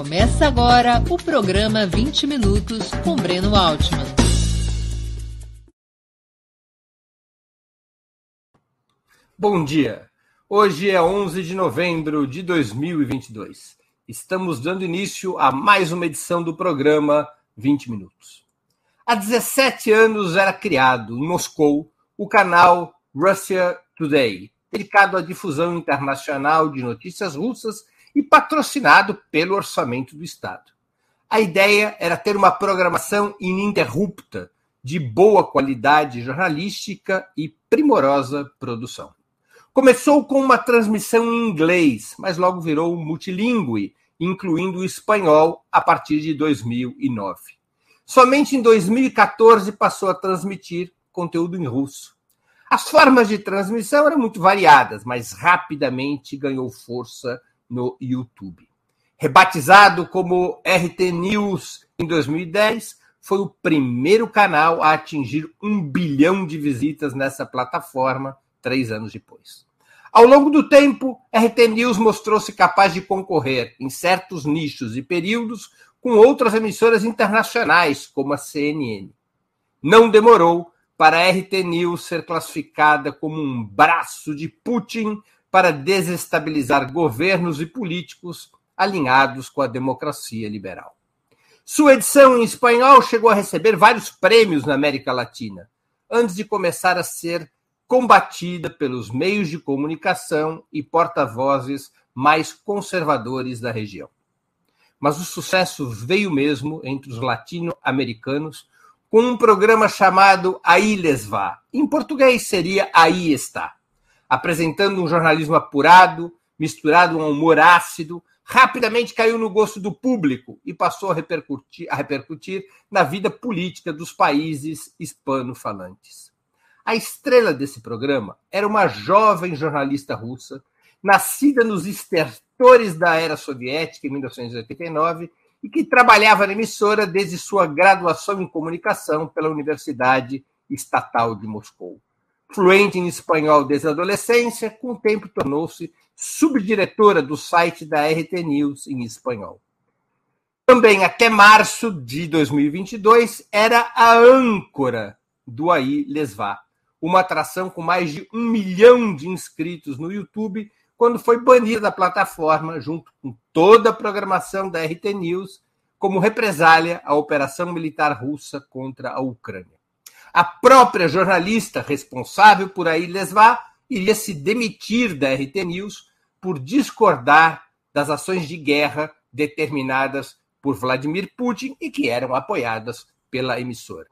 Começa agora o programa 20 Minutos com Breno Altman. Bom dia. Hoje é 11 de novembro de 2022. Estamos dando início a mais uma edição do programa 20 Minutos. Há 17 anos era criado em Moscou o canal Russia Today, dedicado à difusão internacional de notícias russas e patrocinado pelo orçamento do Estado. A ideia era ter uma programação ininterrupta, de boa qualidade jornalística e primorosa produção. Começou com uma transmissão em inglês, mas logo virou multilingüe, incluindo o espanhol, a partir de 2009. Somente em 2014 passou a transmitir conteúdo em russo. As formas de transmissão eram muito variadas, mas rapidamente ganhou força no YouTube. Rebatizado como RT News em 2010, foi o primeiro canal a atingir um bilhão de visitas nessa plataforma três anos depois. Ao longo do tempo, RT News mostrou-se capaz de concorrer em certos nichos e períodos com outras emissoras internacionais, como a CNN. Não demorou para a RT News ser classificada como um braço de Putin para desestabilizar governos e políticos alinhados com a democracia liberal. Sua edição em espanhol chegou a receber vários prêmios na América Latina, antes de começar a ser combatida pelos meios de comunicação e porta-vozes mais conservadores da região. Mas o sucesso veio mesmo entre os latino-americanos com um programa chamado Aí Les Va. Em português seria Aí Está apresentando um jornalismo apurado, misturado a um humor ácido, rapidamente caiu no gosto do público e passou a repercutir, a repercutir na vida política dos países hispano-falantes. A estrela desse programa era uma jovem jornalista russa, nascida nos estertores da era soviética em 1989 e que trabalhava na emissora desde sua graduação em comunicação pela Universidade Estatal de Moscou fluente em espanhol desde a adolescência, com o tempo tornou-se subdiretora do site da RT News em espanhol. Também até março de 2022 era a âncora do AI Lesvá, uma atração com mais de um milhão de inscritos no YouTube, quando foi banida da plataforma junto com toda a programação da RT News, como represália à operação militar russa contra a Ucrânia. A própria jornalista responsável por aí Lesvá iria se demitir da RT News por discordar das ações de guerra determinadas por Vladimir Putin e que eram apoiadas pela emissora.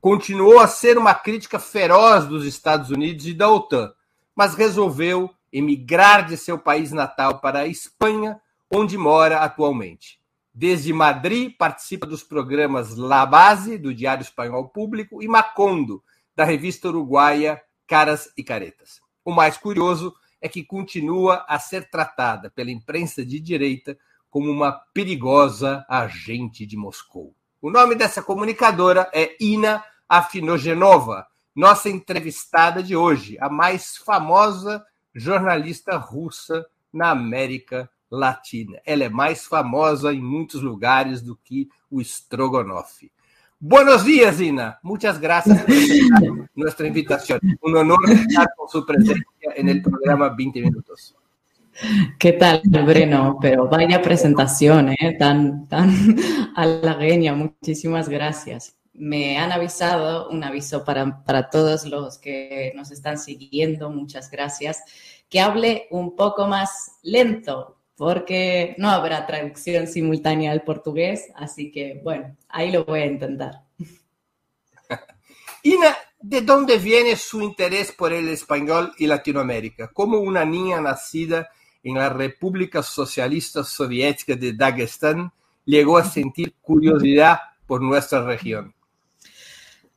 Continuou a ser uma crítica feroz dos Estados Unidos e da OTAN, mas resolveu emigrar de seu país natal para a Espanha, onde mora atualmente. Desde Madrid, participa dos programas La Base, do Diário Espanhol Público, e Macondo, da revista uruguaia Caras e Caretas. O mais curioso é que continua a ser tratada pela imprensa de direita como uma perigosa agente de Moscou. O nome dessa comunicadora é Ina Afinogenova, nossa entrevistada de hoje, a mais famosa jornalista russa na América latina. Ela é mais famosa em muitos lugares do que o estrogonofe. Buenos días, Ina. Muchas gracias por nuestra invitación. Un honor estar con su presencia en el programa 20 Minutos. ¿Qué tal, Breno? Pero vaya presentación, ¿eh? tan, tan halagueña. Muchísimas gracias. Me han avisado, un aviso para, para todos los que nos están siguiendo, muchas gracias, que hable un poco más lento, porque no habrá traducción simultánea al portugués, así que bueno, ahí lo voy a intentar. Ina, ¿de dónde viene su interés por el español y Latinoamérica? Como una niña nacida en la República Socialista Soviética de Dagestán llegó a sentir curiosidad por nuestra región.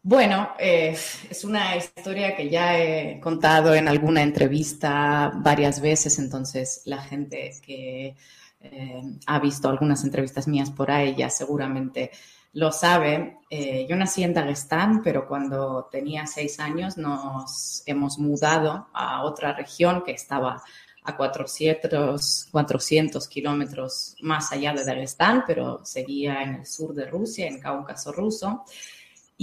Bueno, es una historia que ya he contado en alguna entrevista varias veces, entonces la gente que eh, ha visto algunas entrevistas mías por ahí ya seguramente lo sabe. Eh, yo nací en Dagestán, pero cuando tenía seis años nos hemos mudado a otra región que estaba a 400, 400 kilómetros más allá de Dagestán, pero seguía en el sur de Rusia, en Cáucaso ruso.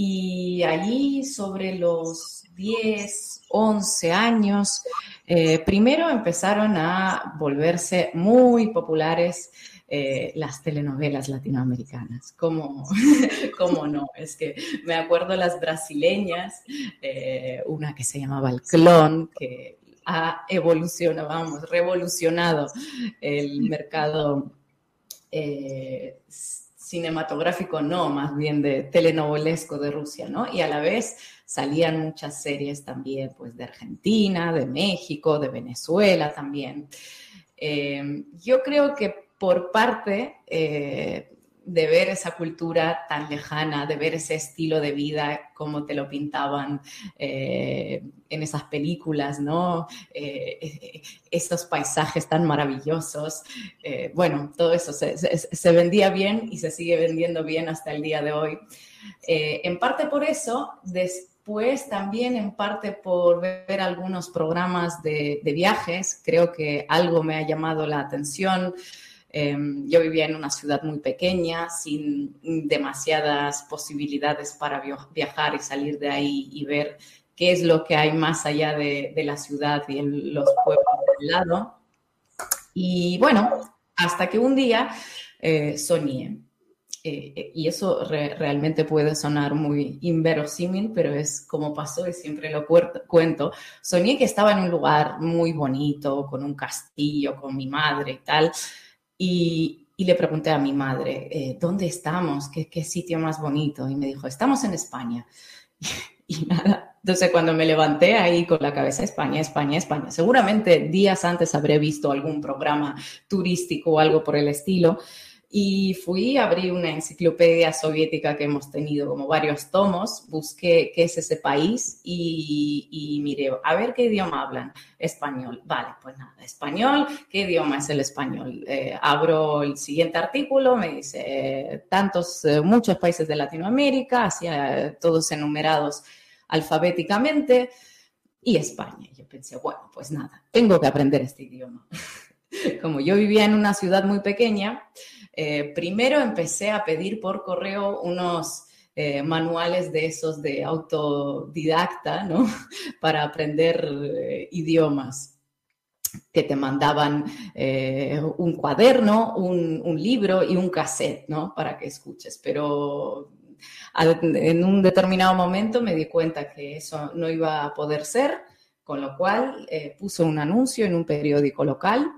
Y allí sobre los 10, 11 años, eh, primero empezaron a volverse muy populares eh, las telenovelas latinoamericanas. ¿Cómo, ¿Cómo, no? Es que me acuerdo las brasileñas, eh, una que se llamaba El Clon, que ha evolucionado, vamos, revolucionado el mercado cinematográfico, no, más bien de telenovelesco de Rusia, ¿no? Y a la vez salían muchas series también, pues, de Argentina, de México, de Venezuela también. Eh, yo creo que por parte eh, de ver esa cultura tan lejana, de ver ese estilo de vida como te lo pintaban eh, en esas películas, ¿no? Eh, estos paisajes tan maravillosos. Eh, bueno, todo eso se, vendía bien y se sigue vendiendo bien hasta el día de hoy. en parte por eso, después también en parte por ver algunos programas de viajes, creo que algo me ha llamado la atención. Em, yo vivía en una ciudad muy pequeña, sin demasiadas posibilidades para viajar y salir de ahí y ver qué es lo que hay más allá de, la ciudad y en los pueblos del lado. Y bueno, hasta que un día eh, soñé. Eh, y eso realmente puede sonar muy inverosímil, pero es como pasó y siempre lo cuento. Soñé que estaba en un lugar muy bonito, con un castillo, con mi madre y tal, y, le pregunté a mi madre, eh, ¿dónde estamos? ¿Qué, ¿Qué, sitio más bonito? Y me dijo, estamos en España. y nada, entonces cuando me levanté ahí con la cabeza, España, España, España, seguramente días antes habré visto algún programa turístico o algo por el estilo y fui, abrí una enciclopedia soviética que hemos tenido como varios tomos, busqué qué es ese país y, y miré, a ver qué idioma hablan. Español. Vale, pues nada, español, ¿qué idioma es el español? Eh, abro el siguiente artículo, me dice, eh, tantos, eh, muchos países de Latinoamérica, hacia todos enumerados alfabéticamente, y España. Yo pensé, bueno, pues nada, tengo que aprender este idioma. Como yo vivía en una ciudad muy pequeña, eh, primero empecé a pedir por correo unos eh, manuales de esos de autodidacta, ¿no? Para aprender eh, idiomas que te mandaban un cuaderno, un, libro y un cassette, ¿no? Para que escuches. Pero en un determinado momento me di cuenta que eso no iba a poder ser, con lo cual puse un anuncio en un periódico local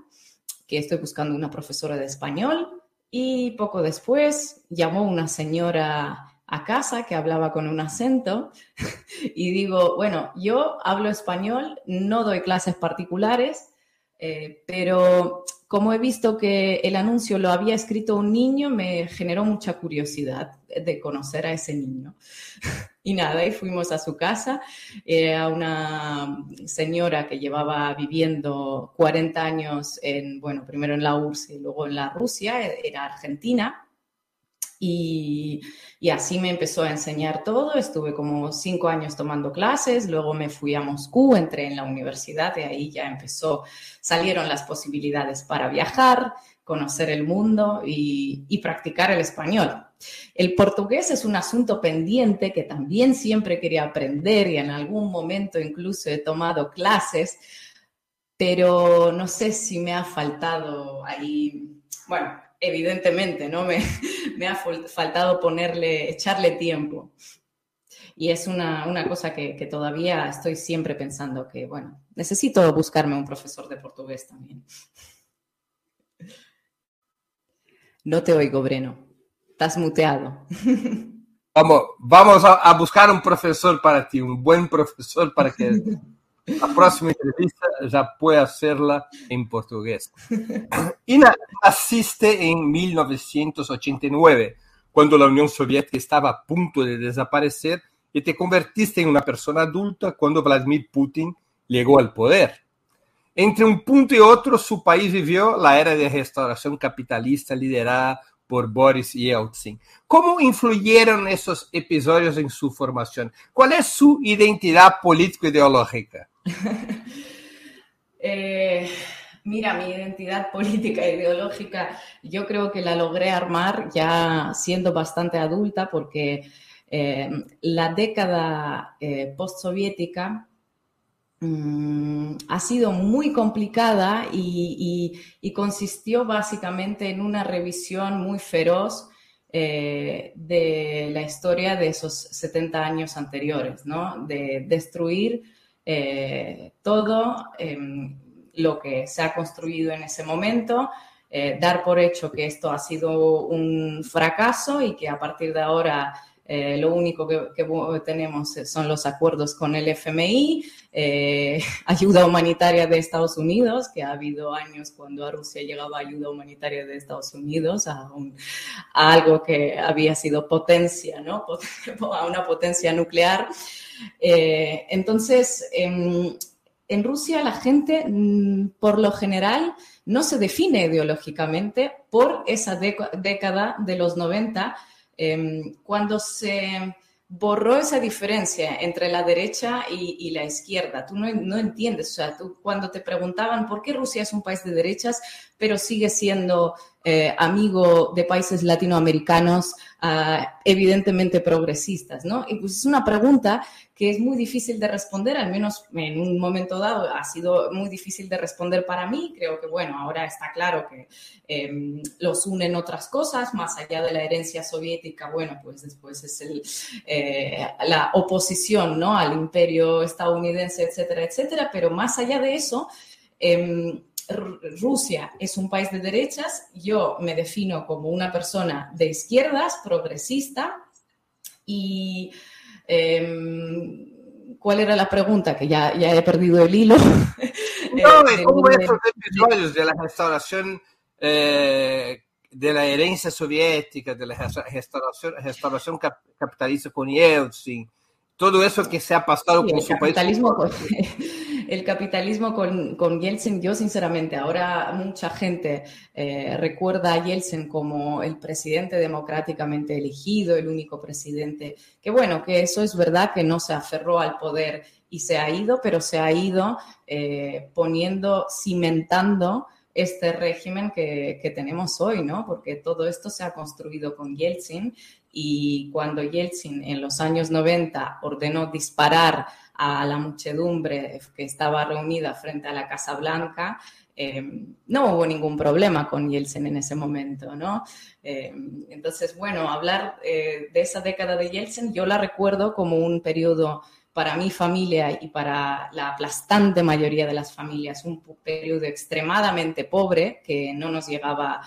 que estoy buscando una profesora de español y poco después llamó una señora a casa que hablaba con un acento y digo, bueno, yo hablo español, no doy clases particulares, eh, pero como he visto que el anuncio lo había escrito un niño, me generó mucha curiosidad de conocer a ese niño. Y nada, y fuimos a su casa, a una señora que llevaba viviendo 40 años en, bueno, primero en la URSS y luego en la Rusia, era argentina, y, así me empezó a enseñar todo. Estuve como cinco años tomando clases, luego me fui a Moscú, entré en la universidad y ahí ya empezó, salieron las posibilidades para viajar, conocer el mundo y practicar el español. El portugués es un asunto pendiente que también siempre quería aprender y en algún momento incluso he tomado clases, pero no sé si me ha faltado ahí, bueno, evidentemente, ¿no? Me, me ha faltado ponerle, echarle tiempo. Y es una, una cosa que, que, todavía estoy siempre pensando que, bueno, necesito buscarme un profesor de portugués también. No te oigo, Breno. Estás muteado. Vamos, vamos a, a buscar un profesor para ti, un buen profesor para que la próxima entrevista ya pueda hacerla en portugués. Ina asiste en 1989, cuando la Unión Soviética estaba a punto de desaparecer y te convertiste en una persona adulta cuando Vladimir Putin llegó al poder. Entre un punto y otro, su país vivió la era de restauración capitalista liderada por Boris Yeltsin. ¿Cómo influyeron esos episodios en su formación? ¿Cuál es su identidad político-ideológica? eh, Mira, mi identidad política e ideológica, yo creo que la logré armar ya siendo bastante adulta porque eh, la década eh, postsoviética mm, ha sido muy complicada y, consistió básicamente en una revisión muy feroz de la historia de esos 70 años anteriores, ¿no? De destruir todo em, lo que se ha construido en ese momento, eh, dar por hecho que esto ha sido un fracaso y que a partir de ahora eh, lo único que, tenemos son los acuerdos con el FMI, eh, ayuda humanitaria de Estados Unidos, que ha habido años cuando a Rusia llegaba ayuda humanitaria de Estados Unidos, a, algo que había sido potencia, ¿no? a una potencia nuclear. entonces, en Rusia la gente, mm, por lo general, no se define ideológicamente por esa década de los 90, em, cuando se borró esa diferencia entre la derecha y, la izquierda. Tú no, entiendes, o sea, tú cuando te preguntaban por qué Rusia es un país de derechas, pero sigue siendo eh, amigo de países latinoamericanos ah, evidentemente progresistas, ¿no? Y pues es una pregunta que es muy difícil de responder, al menos en un momento dado ha sido muy difícil de responder para mí. Creo que, bueno, ahora está claro que em, los unen otras cosas, más allá de la herencia soviética, bueno, pues después es eh, la oposición, ¿no? Al imperio estadounidense, etcétera, etcétera, pero más allá de eso, em, Rusia es un país de derechas, yo me defino como una persona de izquierdas, progresista, y Em, ¿Cuál era la pregunta? Que ya, ya he perdido el hilo. No, eh, ¿cómo esos episodios de la restauración eh, de la herencia soviética, de la restauración, restauración capitalista con Yeltsin, todo eso que se ha pasado con su país. el capitalismo con, con, Yeltsin, yo sinceramente, ahora mucha gente eh, recuerda a Yeltsin como el presidente democráticamente elegido, el único presidente, que bueno, que eso es verdad que no se aferró al poder y se ha ido, pero se ha ido eh, poniendo, cimentando este régimen que, que, tenemos hoy, ¿no? Porque todo esto se ha construido con Yeltsin y cuando Yeltsin en los años 90 ordenó disparar a la muchedumbre que estaba reunida frente a la Casa Blanca, eh, no hubo ningún problema con Yeltsin en ese momento, ¿no? Eh, entonces, bueno, hablar eh, de esa década de Yeltsin, yo la recuerdo como un periodo para mi familia y para la aplastante mayoría de las familias, un periodo extremadamente pobre que no nos llegaba,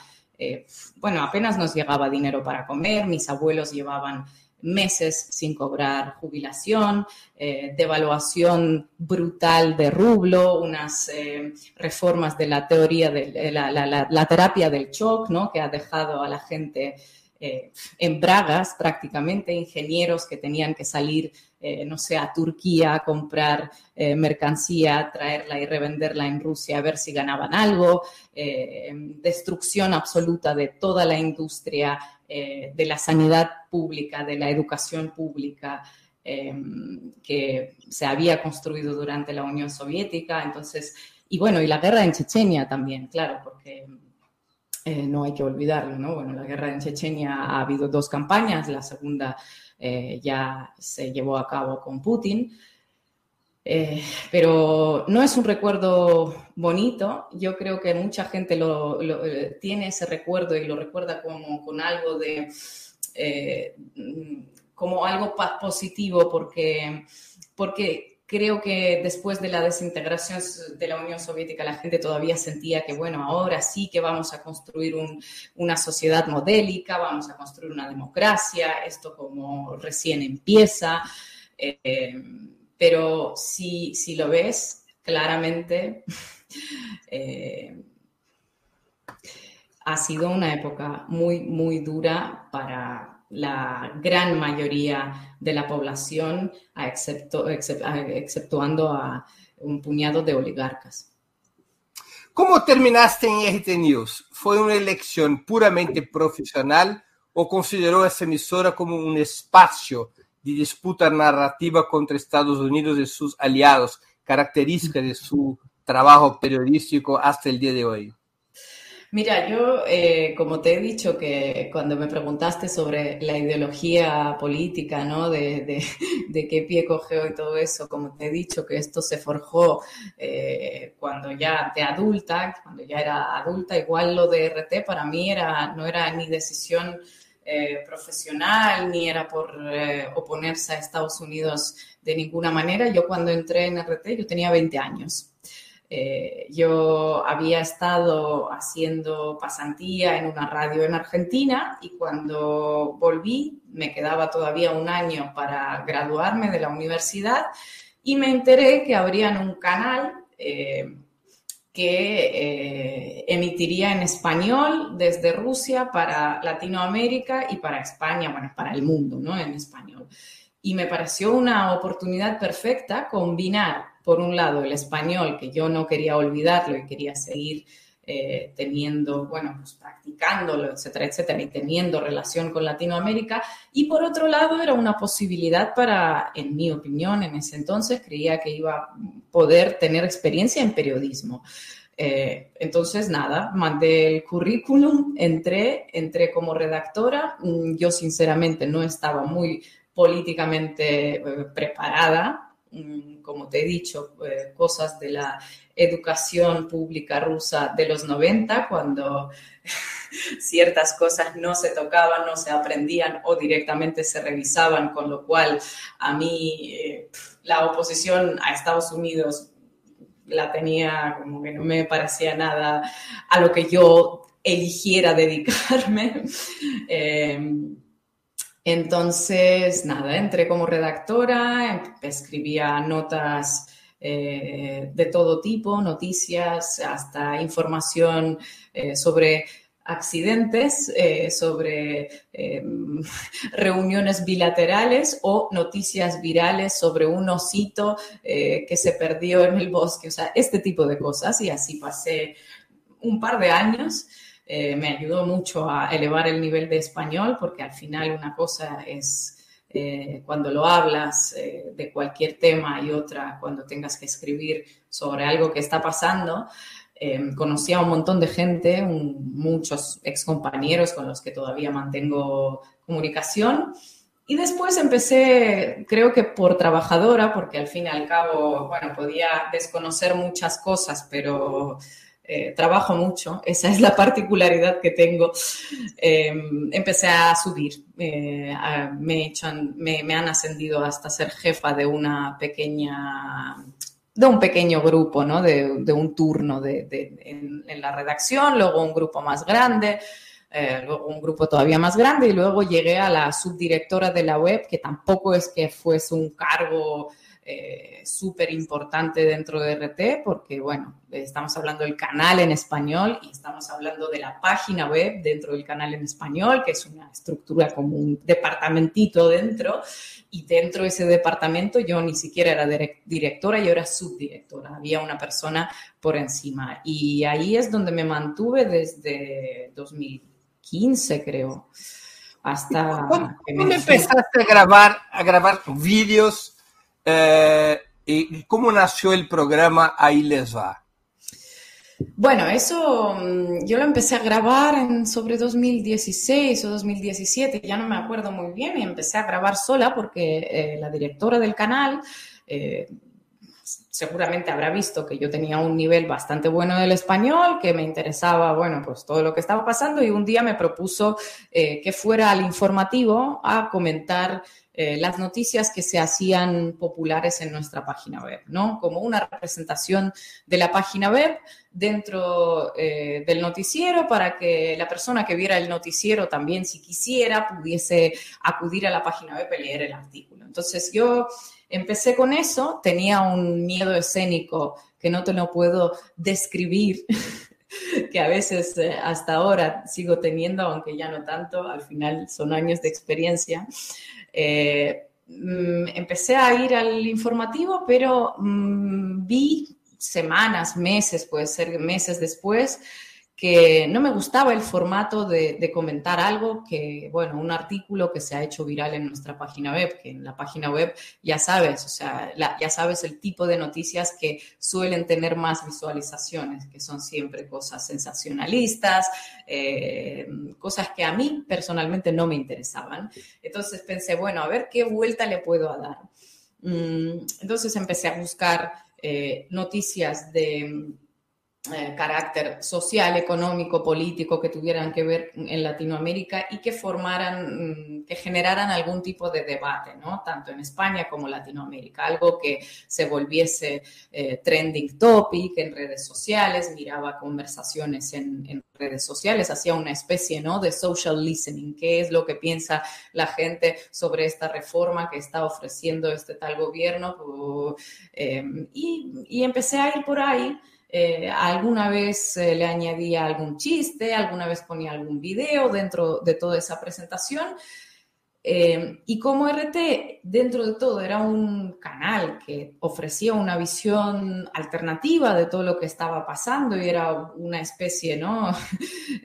bueno, apenas nos llegaba dinero para comer, mis abuelos llevaban meses sin cobrar jubilación, eh, devaluación brutal de rublo, unas eh, reformas de la teoría de la, terapia del shock, ¿no? que ha dejado a la gente eh, en bragas prácticamente, ingenieros que tenían que salir, no sé, a Turquía a comprar mercancía, traerla y revenderla en Rusia a ver si ganaban algo, destrucción absoluta de toda la industria eh, de la sanidad pública, de la educación pública em, que se había construido durante la Unión Soviética. Entonces, y bueno, y la guerra en Chechenia también, claro, porque eh, no hay que olvidarlo, ¿no? Bueno, la guerra en Chechenia ha habido dos campañas, la segunda eh, ya se llevó a cabo con Putin. Eh, pero no es un recuerdo bonito. Yo creo que mucha gente lo, tiene ese recuerdo y lo recuerda como con algo de, como algo positivo porque, porque creo que después de la desintegración de la Unión Soviética la gente todavía sentía que, bueno, ahora sí que vamos a construir una sociedad modélica, vamos a construir una democracia, esto como recién empieza. Pero si, si lo ves claramente, eh, ha sido una época muy, muy dura para la gran mayoría de la población, exceptuando a un puñado de oligarcas. ¿Cómo terminaste en RT News? ¿Fue una elección puramente profesional o consideró esa emisora como un espacio de disputa narrativa contra Estados Unidos y sus aliados, característica de su trabajo periodístico hasta el día de hoy? Mira, yo, eh, como te he dicho, que cuando me preguntaste sobre la ideología política, ¿no? De, qué pie cogió y todo eso, como te he dicho, que esto se forjó eh, cuando ya de adulta, cuando ya era adulta, igual lo de RT para mí era, no era ni decisión eh, profesional, ni era por oponerse a Estados Unidos de ninguna manera. Yo cuando entré en RT, yo tenía 20 años. Eh, yo había estado haciendo pasantía en una radio en Argentina y cuando volví me quedaba todavía un año para graduarme de la universidad y me enteré que habrían un canal eh, que eh, emitiría en español desde Rusia para Latinoamérica y para España, bueno, para el mundo, ¿no? En español. Y me pareció una oportunidad perfecta combinar por un lado, el español, que yo no quería olvidarlo y quería seguir eh, teniendo, bueno, pues practicándolo, etcétera, etcétera, y teniendo relación con Latinoamérica. Y por otro lado, era una posibilidad para, en mi opinión, en ese entonces, creía que iba a poder tener experiencia en periodismo. Eh, entonces, nada, mandé el currículum, entré, entré como redactora. Mm, yo, sinceramente, no estaba muy políticamente eh, preparada como te he dicho, eh, cosas de la educación pública rusa de los 90, cuando ciertas cosas no se tocaban, no se aprendían o directamente se revisaban, con lo cual a mí eh, la oposición a Estados Unidos la tenía como que no me parecía nada a lo que yo eligiera dedicarme. Eh, entonces, nada, entré como redactora, escribía notas eh, de todo tipo, noticias, hasta información eh, sobre accidentes, eh, sobre em, reuniones bilaterales o noticias virales sobre un osito que se perdió en el bosque, o sea, este tipo de cosas. Y así pasé un par de años. Eh, me ayudó mucho a elevar el nivel de español, porque al final una cosa es eh, cuando lo hablas eh, de cualquier tema y otra cuando tengas que escribir sobre algo que está pasando. conocí a un montón de gente, muchos ex compañeros con los que todavía mantengo comunicación. Y después empecé, creo que por trabajadora, porque al fin y al cabo, bueno, podía desconocer muchas cosas, pero eh, trabajo mucho, esa es la particularidad que tengo. Em, empecé a subir, eh, me, han ascendido hasta ser jefa de una pequeña, de un pequeño grupo, ¿no? de, un turno de, en, la redacción, luego un grupo más grande. Eh, luego un grupo todavía más grande y luego llegué a la subdirectora de la web, que tampoco es que fuese un cargo eh, súper importante dentro de RT porque, bueno, estamos hablando del canal en español y estamos hablando de la página web dentro del canal en español, que es una estructura como un departamentito dentro. Y dentro de ese departamento yo ni siquiera era directora, yo era subdirectora, había una persona por encima. Y ahí es donde me mantuve desde 2015, creo hasta ¿Cuándo, empezaste a grabar a grabar vídeos eh, ¿Y cómo nació el programa Ahí les va? Bueno, eso mm, yo lo empecé a grabar en sobre 2016 o 2017, ya no me acuerdo muy bien, y empecé a grabar sola porque eh, la directora del canal eh, seguramente habrá visto que yo tenía un nivel bastante bueno del español, que me interesaba, bueno, pues todo lo que estaba pasando y un día me propuso que fuera al informativo a comentar eh, las noticias que se hacían populares en nuestra página web, ¿no? Como una representación de la página web dentro eh, del noticiero para que la persona que viera el noticiero también, si quisiera, pudiese acudir a la página web y leer el artículo. Entonces yo empecé con eso, tenía un miedo escénico que no te lo puedo describir. que a veces eh, hasta ahora sigo teniendo, aunque ya no tanto, al final son años de experiencia. Eh, mm, empecé a ir al informativo, pero mm, vi semanas, meses, puede ser meses después, que no me gustaba el formato de, comentar algo que, bueno, un artículo que se ha hecho viral en nuestra página web, que en la página web ya sabes, o sea, ya sabes el tipo de noticias que suelen tener más visualizaciones, que son siempre cosas sensacionalistas, eh, cosas que a mí personalmente no me interesaban. Entonces pensé, bueno, a ver qué vuelta le puedo dar. Mm, entonces empecé a buscar eh, noticias de eh, carácter social, económico, político que tuvieran que ver en Latinoamérica y que formaran, mm, que generaran algún tipo de debate, ¿no? Tanto en España como Latinoamérica, algo que se volviese eh, trending topic en redes sociales, miraba conversaciones en, redes sociales, hacía una especie, ¿no? De social listening, qué es lo que piensa la gente sobre esta reforma que está ofreciendo este tal gobierno eh, y, y empecé a ir por ahí eh, alguna vez eh, le añadía algún chiste, alguna vez ponía algún video dentro de toda esa presentación eh, y como RT, dentro de todo, era un canal que ofrecía una visión alternativa de todo lo que estaba pasando y era una especie ¿no?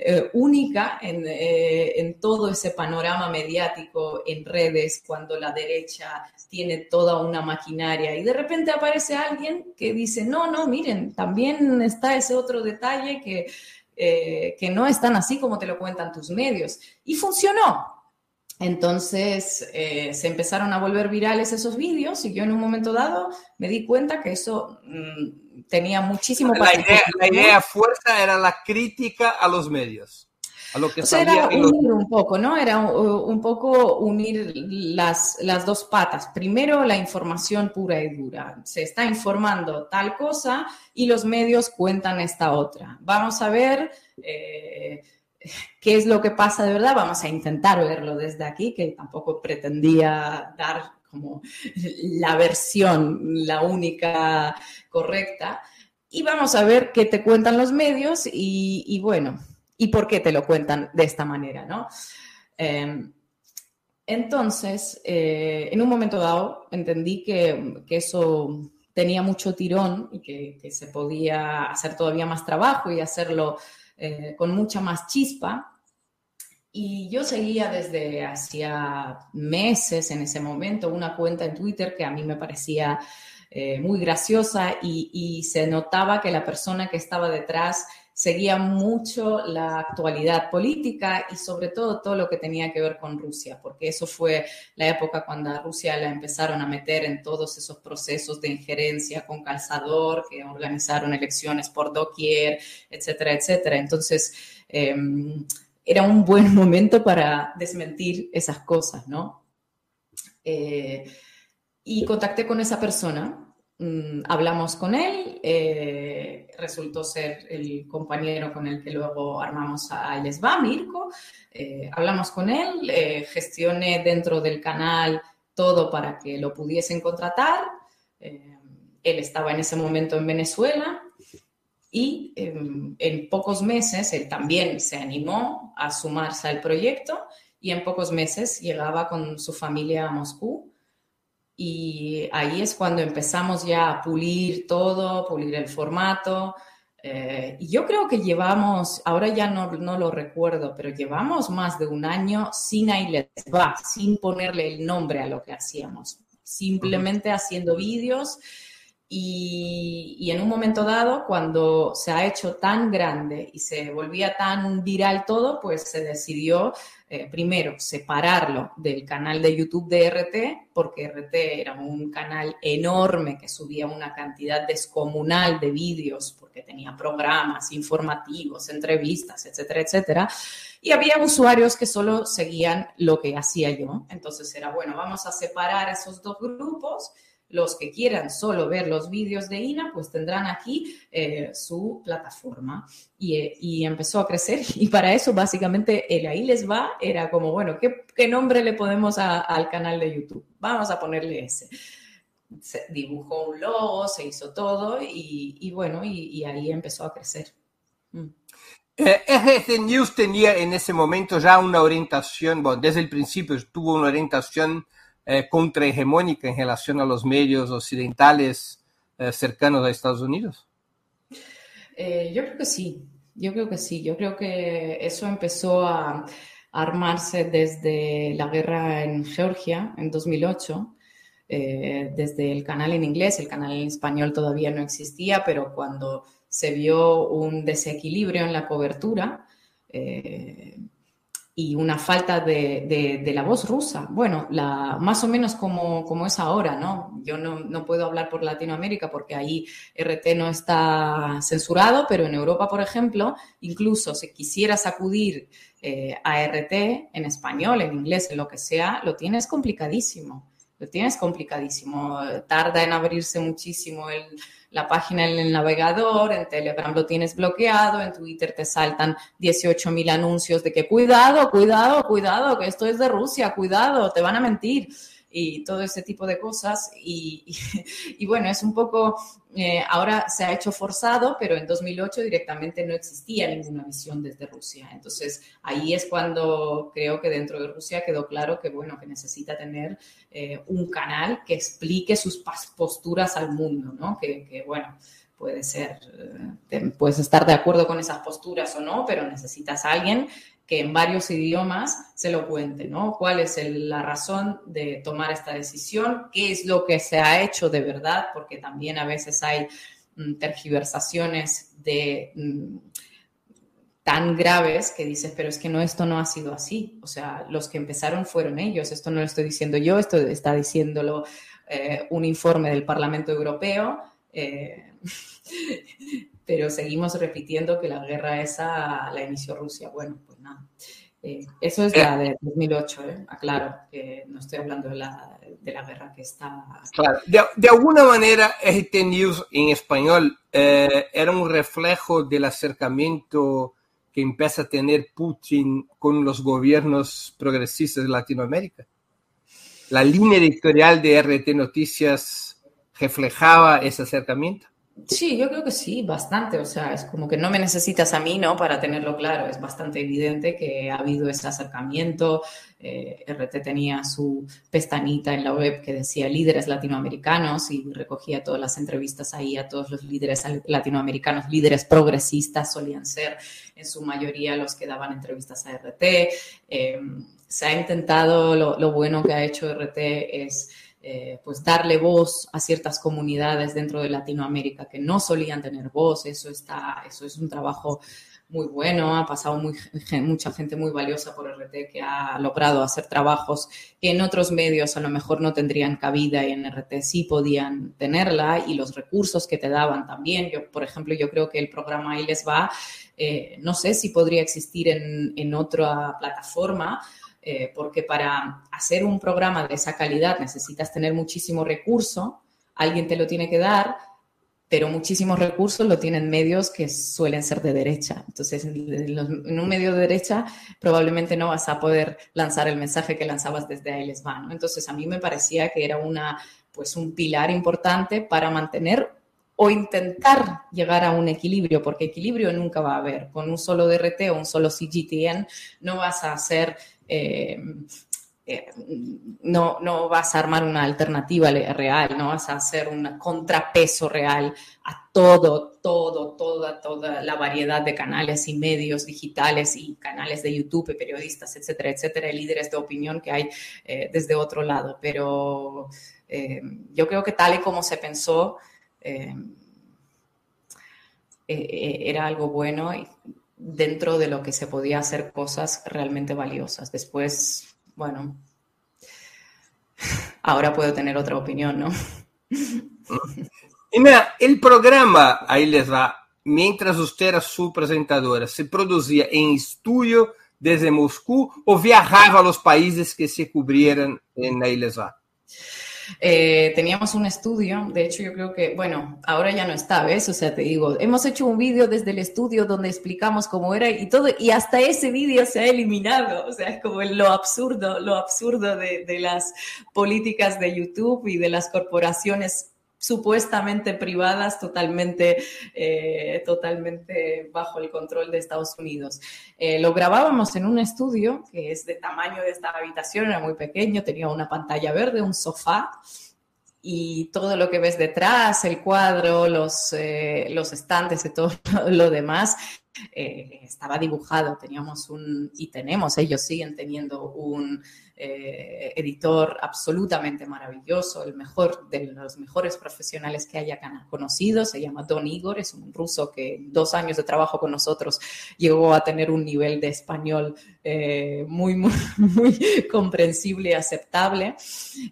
Eh, única en, eh, en, todo ese panorama mediático en redes cuando la derecha tiene toda una maquinaria y de repente aparece alguien que dice, no, no, miren, también está ese otro detalle que, que no es tan así como te lo cuentan tus medios. Y funcionó, entonces eh, se empezaron a volver virales esos vídeos y yo en un momento dado me di cuenta que eso mm, tenía muchísimo... La idea, la idea fuerza era la crítica a los medios. A lo que o sea, era unir un poco, ¿no? Era un, poco unir las, las, dos patas. Primero, la información pura y dura. Se está informando tal cosa y los medios cuentan esta otra. Vamos a ver... Eh, qué es lo que pasa de verdad, vamos a intentar verlo desde aquí, que tampoco pretendía dar como la versión, la única correcta. Y vamos a ver qué te cuentan los medios y, bueno, y por qué te lo cuentan de esta manera, ¿no? Em, entonces, eh, en un momento dado, entendí que, eso tenía mucho tirón y que, se podía hacer todavía más trabajo y hacerlo eh, con mucha más chispa. Y yo seguía desde hacía meses en ese momento una cuenta en Twitter que a mí me parecía eh, muy graciosa y, y, se notaba que la persona que estaba detrás seguía mucho la actualidad política y sobre todo todo lo que tenía que ver con Rusia, porque eso fue la época cuando a Rusia la empezaron a meter en todos esos procesos de injerencia con calzador, que organizaron elecciones por doquier, etcétera, etcétera. Entonces, em, era un buen momento para desmentir esas cosas, ¿no? Eh, y contacté con esa persona Mm, hablamos con él, eh, resultó ser el compañero con el que luego armamos a va Mirko. Eh, hablamos con él, eh, gestioné dentro del canal todo para que lo pudiesen contratar. él estaba en ese momento en Venezuela y em, en pocos meses él también se animó a sumarse al proyecto y en pocos meses llegaba con su familia a Moscú y ahí es cuando empezamos ya a pulir todo, pulir el formato. Eh, y yo creo que llevamos, ahora ya no, no, lo recuerdo, pero llevamos más de un año sin ahí les va, sin ponerle el nombre a lo que hacíamos, simplemente haciendo vídeos. Y, en un momento dado, cuando se ha hecho tan grande y se volvía tan viral todo, pues se decidió eh, primero, separarlo del canal de YouTube de RT, porque RT era un canal enorme que subía una cantidad descomunal de vídeos, porque tenía programas informativos, entrevistas, etcétera, etcétera. Y había usuarios que solo seguían lo que hacía yo. Entonces era, bueno, vamos a separar esos dos grupos los que quieran solo ver los vídeos de INA, pues tendrán aquí eh, su plataforma. Y, empezó a crecer y para eso básicamente el ahí les va era como, bueno, ¿qué, nombre le podemos al canal de YouTube? Vamos a ponerle ese. Se dibujó un logo, se hizo todo y, bueno, y, ahí empezó a crecer. Mm. Eh, News tenía en ese momento ya una orientación, bueno, desde el principio tuvo una orientación eh, contrahegemónica en relación a los medios occidentales eh, cercanos a Estados Unidos? Eh, yo creo que sí. Yo creo que sí, yo creo que eso empezó a armarse desde la guerra en Georgia en 2008 eh, desde el canal en inglés, el canal en español todavía no existía, pero cuando se vio un desequilibrio en la cobertura eh, y una falta de, la voz rusa, bueno, la, más o menos como, como es ahora, ¿no? Yo no, no, puedo hablar por Latinoamérica porque ahí RT no está censurado, pero en Europa, por ejemplo, incluso si quisieras acudir eh, a RT en español, en inglés, en lo que sea, lo tienes complicadísimo lo tienes complicadísimo. Tarda en abrirse muchísimo la página en el navegador, en Telegram lo tienes bloqueado, en Twitter te saltan 18.000 anuncios de que cuidado, cuidado, cuidado, que esto es de Rusia, cuidado, te van a mentir y todo ese tipo de cosas. Y, bueno, es un poco, eh, ahora se ha hecho forzado, pero en 2008 directamente no existía ninguna visión desde Rusia. Entonces ahí es cuando creo que dentro de Rusia quedó claro que, bueno, que necesita tener eh, un canal que explique sus posturas al mundo, ¿no? Que, que bueno puede ser, eh, puedes estar de acuerdo con esas posturas o no, pero necesitas a alguien que en varios idiomas se lo cuente, ¿no? ¿Cuál es la razón de tomar esta decisión? ¿Qué es lo que se ha hecho de verdad? Porque también a veces hay mm, tergiversaciones de... Mm, tan graves que dices, pero es que no, esto no ha sido así. O sea, los que empezaron fueron ellos. Esto no lo estoy diciendo yo, esto está diciéndolo eh, un informe del Parlamento Europeo. Eh, pero seguimos repitiendo que la guerra esa la inició Rusia. Bueno, eh, eso es la de 2008, ¿eh? aclaro, que no estoy hablando de la, de la guerra que está... Claro, de, de, alguna manera RT News en español eh, era un reflejo del acercamiento que empieza a tener Putin con los gobiernos progresistas de Latinoamérica. La línea editorial de RT Noticias reflejaba ese acercamiento. Sí, yo creo que sí, bastante. O sea, es como que no me necesitas a mí, ¿no? Para tenerlo claro. Es bastante evidente que ha habido ese acercamiento. Eh, RT tenía su pestañita en la web que decía líderes latinoamericanos y recogía todas las entrevistas ahí a todos los líderes latinoamericanos, líderes progresistas solían ser en su mayoría los que daban entrevistas a RT. Eh, se ha intentado, lo bueno que ha hecho RT es eh, pues darle voz a ciertas comunidades dentro de Latinoamérica que no solían tener voz. Eso, está, eso es un trabajo muy bueno, ha pasado mucha gente muy valiosa por RT que ha logrado hacer trabajos que en otros medios a lo mejor no tendrían cabida y en RT sí podían tenerla y los recursos que te daban también. Yo, por ejemplo, yo creo que el programa Ahí les va, eh, no sé si podría existir en, en otra plataforma, eh, porque para hacer un programa de esa calidad necesitas tener muchísimo recurso, alguien te lo tiene que dar, pero muchísimos recursos lo tienen medios que suelen ser de derecha. Entonces, en un medio de derecha probablemente no vas a poder lanzar el mensaje que lanzabas desde ahí les va. Entonces, a mí me parecía que era una, pues, un pilar importante para mantener o intentar llegar a un equilibrio, porque equilibrio nunca va a haber. Con un solo DRT o un solo CGTN no vas a hacer eh, eh, no, no vas a armar una alternativa real, no vas a hacer un contrapeso real a todo, todo, toda, toda la variedad de canales y medios digitales y canales de YouTube, periodistas, etcétera, etcétera, líderes de opinión que hay eh, desde otro lado. Pero yo creo que tal y como se pensó, era algo bueno y dentro de lo que se podía hacer cosas realmente valiosas. Después, bueno, ahora puedo tener otra opinión, ¿no? Y mira, el programa, ahí les va, mientras usted era su presentadora, ¿se producía en estudio desde Moscú o viajaba a los países que se cubrieran en Ahí les va? Eh, teníamos un estudio, de hecho yo creo que, bueno, ahora ya no está, ¿ves? O sea, te digo, hemos hecho un vídeo desde el estudio donde explicamos cómo era y todo, y hasta ese vídeo se ha eliminado, o sea, es como lo absurdo, lo absurdo de, de las políticas de YouTube y de las corporaciones supuestamente privadas, totalmente, eh, totalmente bajo el control de Estados Unidos. Eh, lo grabábamos en un estudio que es de tamaño de esta habitación, era muy pequeño, tenía una pantalla verde, un sofá y todo lo que ves detrás, el cuadro, los, eh, los estantes y todo lo demás, eh, estaba dibujado, teníamos un, y tenemos, ellos siguen teniendo un eh, editor absolutamente maravilloso, el mejor de los mejores profesionales que haya conocido, se llama Don Igor, es un ruso que dos años de trabajo con nosotros llegó a tener un nivel de español eh, muy, muy, muy, comprensible y aceptable.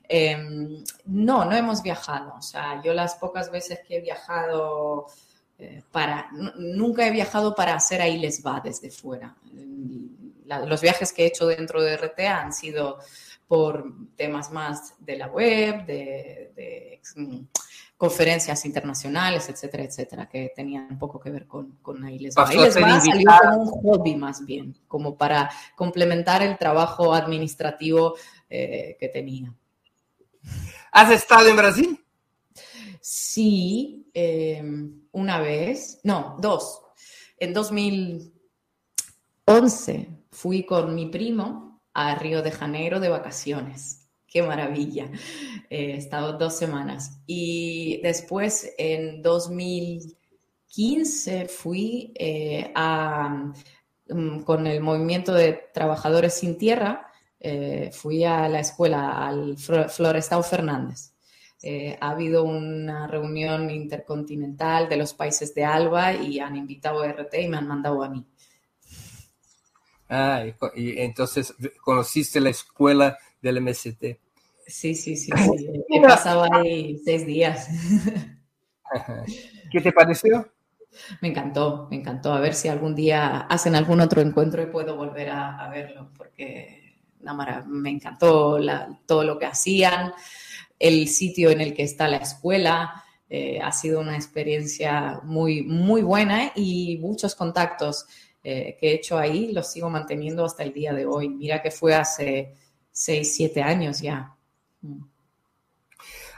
Em, no, no hemos viajado, o sea, yo las pocas veces que he viajado... Eh, para, nunca he viajado para hacer ahí les va desde fuera los viajes que he hecho dentro de RT han sido por temas más de la web, de, mm, conferencias internacionales, etcétera, etcétera, que tenían poco que ver con, con Ailes Va. salió como un hobby más bien, como para complementar el trabajo administrativo eh, que tenía. ¿Has estado en Brasil? Sí, em, una vez, no, dos. En 2011 fui con mi primo a Río de Janeiro de vacaciones. Qué maravilla. Eh, he estado dos semanas. Y después, en 2015, fui eh, a, mm, con el movimiento de Trabajadores Sin Tierra, eh, fui a la escuela, al Florestado Fernández. Ha habido una reunión intercontinental de los países de ALBA y han invitado a RT y me han mandado a mí. Ah, y, entonces conociste la escuela del MST. Sí, sí, sí, sí. He pasado ahí seis días. ¿Qué te pareció? Me encantó, me encantó. A ver si algún día hacen algún otro encuentro y puedo volver a, verlo, porque me encantó todo lo que hacían, el sitio en el que está la escuela. Eh, ha sido una experiencia muy, muy buena y muchos contactos eh, que he hecho ahí los sigo manteniendo hasta el día de hoy. Mira que fue hace seis, siete años ya. Mm.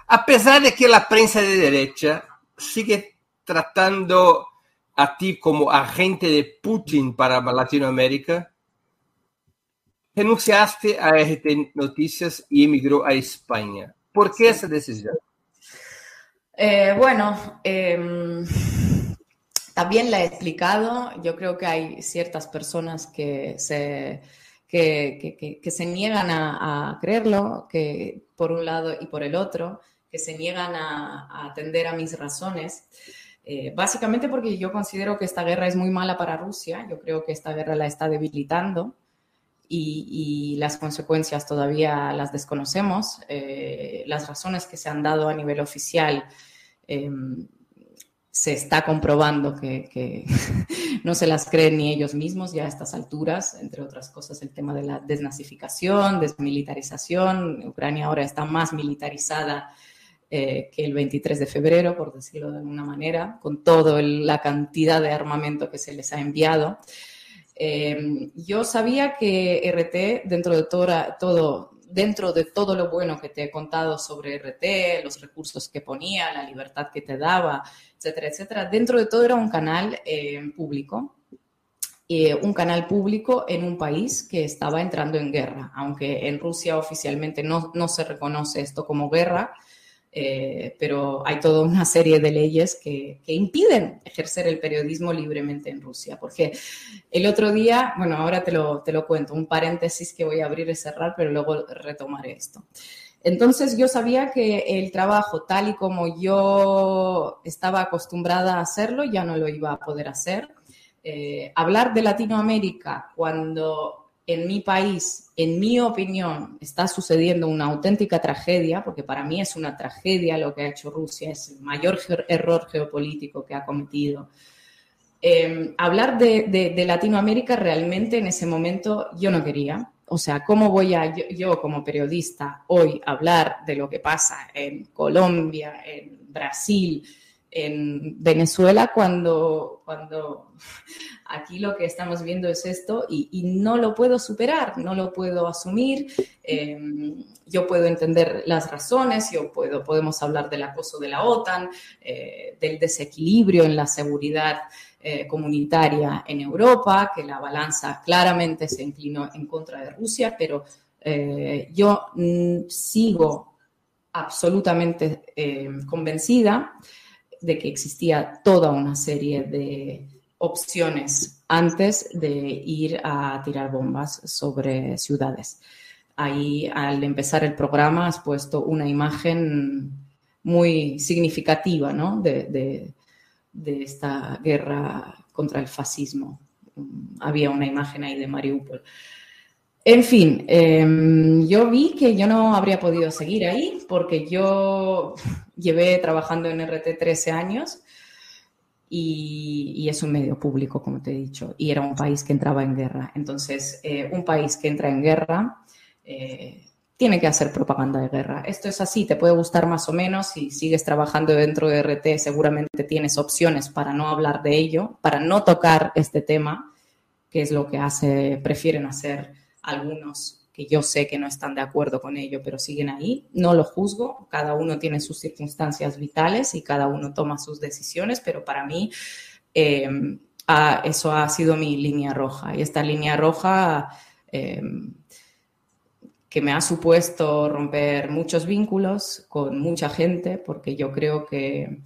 A pesar de que la prensa de derecha sigue tratando a ti como agente de Putin para Latinoamérica, renunciaste a RT Noticias y emigró a España. ¿Por qué esa decisión? Eh, bueno, em, también la he explicado, yo creo que hay ciertas personas que se, que, se niegan a, creerlo, que por un lado y por el otro, que se niegan a, atender a mis razones. Eh, básicamente porque yo considero que esta guerra es muy mala para Rusia, yo creo que esta guerra la está debilitando y, las consecuencias todavía las desconocemos. Eh, las razones que se han dado a nivel oficial em, se está comprobando que, no se las creen ni ellos mismos ya a estas alturas, entre otras cosas el tema de la desnazificación, desmilitarización. Ucrania ahora está más militarizada eh, que el 23 de febrero, por decirlo de alguna manera, con toda la cantidad de armamento que se les ha enviado. Eh, yo sabía que RT, dentro de todo dentro de todo lo bueno que te he contado sobre RT, los recursos que ponía, la libertad que te daba, etcétera, etcétera, dentro de todo era un canal eh, público. Eh, un canal público en un país que estaba entrando en guerra, aunque en Rusia oficialmente no, no se reconoce esto como guerra, eh, pero hay toda una serie de leyes que, impiden ejercer el periodismo libremente en Rusia. Porque el otro día, bueno, ahora te lo, te lo cuento, un paréntesis que voy a abrir y cerrar, pero luego retomaré esto. Entonces yo sabía que el trabajo tal y como yo estaba acostumbrada a hacerlo ya no lo iba a poder hacer. Eh, hablar de Latinoamérica cuando en mi país, en mi opinión, está sucediendo una auténtica tragedia, porque para mí es una tragedia lo que ha hecho Rusia, es el mayor error geopolítico que ha cometido. Em, hablar de, Latinoamérica realmente en ese momento yo no quería. O sea, ¿cómo voy a yo, como periodista hoy hablar de lo que pasa en Colombia, en Brasil, en Venezuela cuando, cuando aquí lo que estamos viendo es esto y, no lo puedo superar, no lo puedo asumir. Em, yo puedo entender las razones, yo puedo, podemos hablar del acoso de la OTAN, eh, del desequilibrio en la seguridad eh, comunitaria en Europa, que la balanza claramente se inclinó en contra de Rusia, pero eh, yo mm, sigo absolutamente convencida de que existía toda una serie de opciones antes de ir a tirar bombas sobre ciudades. Ahí, al empezar el programa, has puesto una imagen muy significativa ¿no? de, de, esta guerra contra el fascismo. Había una imagen ahí de Mariupol. En fin, em, yo vi que yo no habría podido seguir ahí porque yo llevé trabajando en RT 13 años y, es un medio público, como te he dicho, y era un país que entraba en guerra. Entonces, eh, un país que entra en guerra eh, tiene que hacer propaganda de guerra. Esto es así, te puede gustar más o menos, si sigues trabajando dentro de RT seguramente tienes opciones para no hablar de ello, para no tocar este tema, que es lo que hace, prefieren hacer algunos que yo sé que no están de acuerdo con ello, pero siguen ahí. No lo juzgo, cada uno tiene sus circunstancias vitales y cada uno toma sus decisiones, pero para mí em, eso ha sido mi línea roja. Y esta línea roja em, que me ha supuesto romper muchos vínculos con mucha gente, porque yo creo que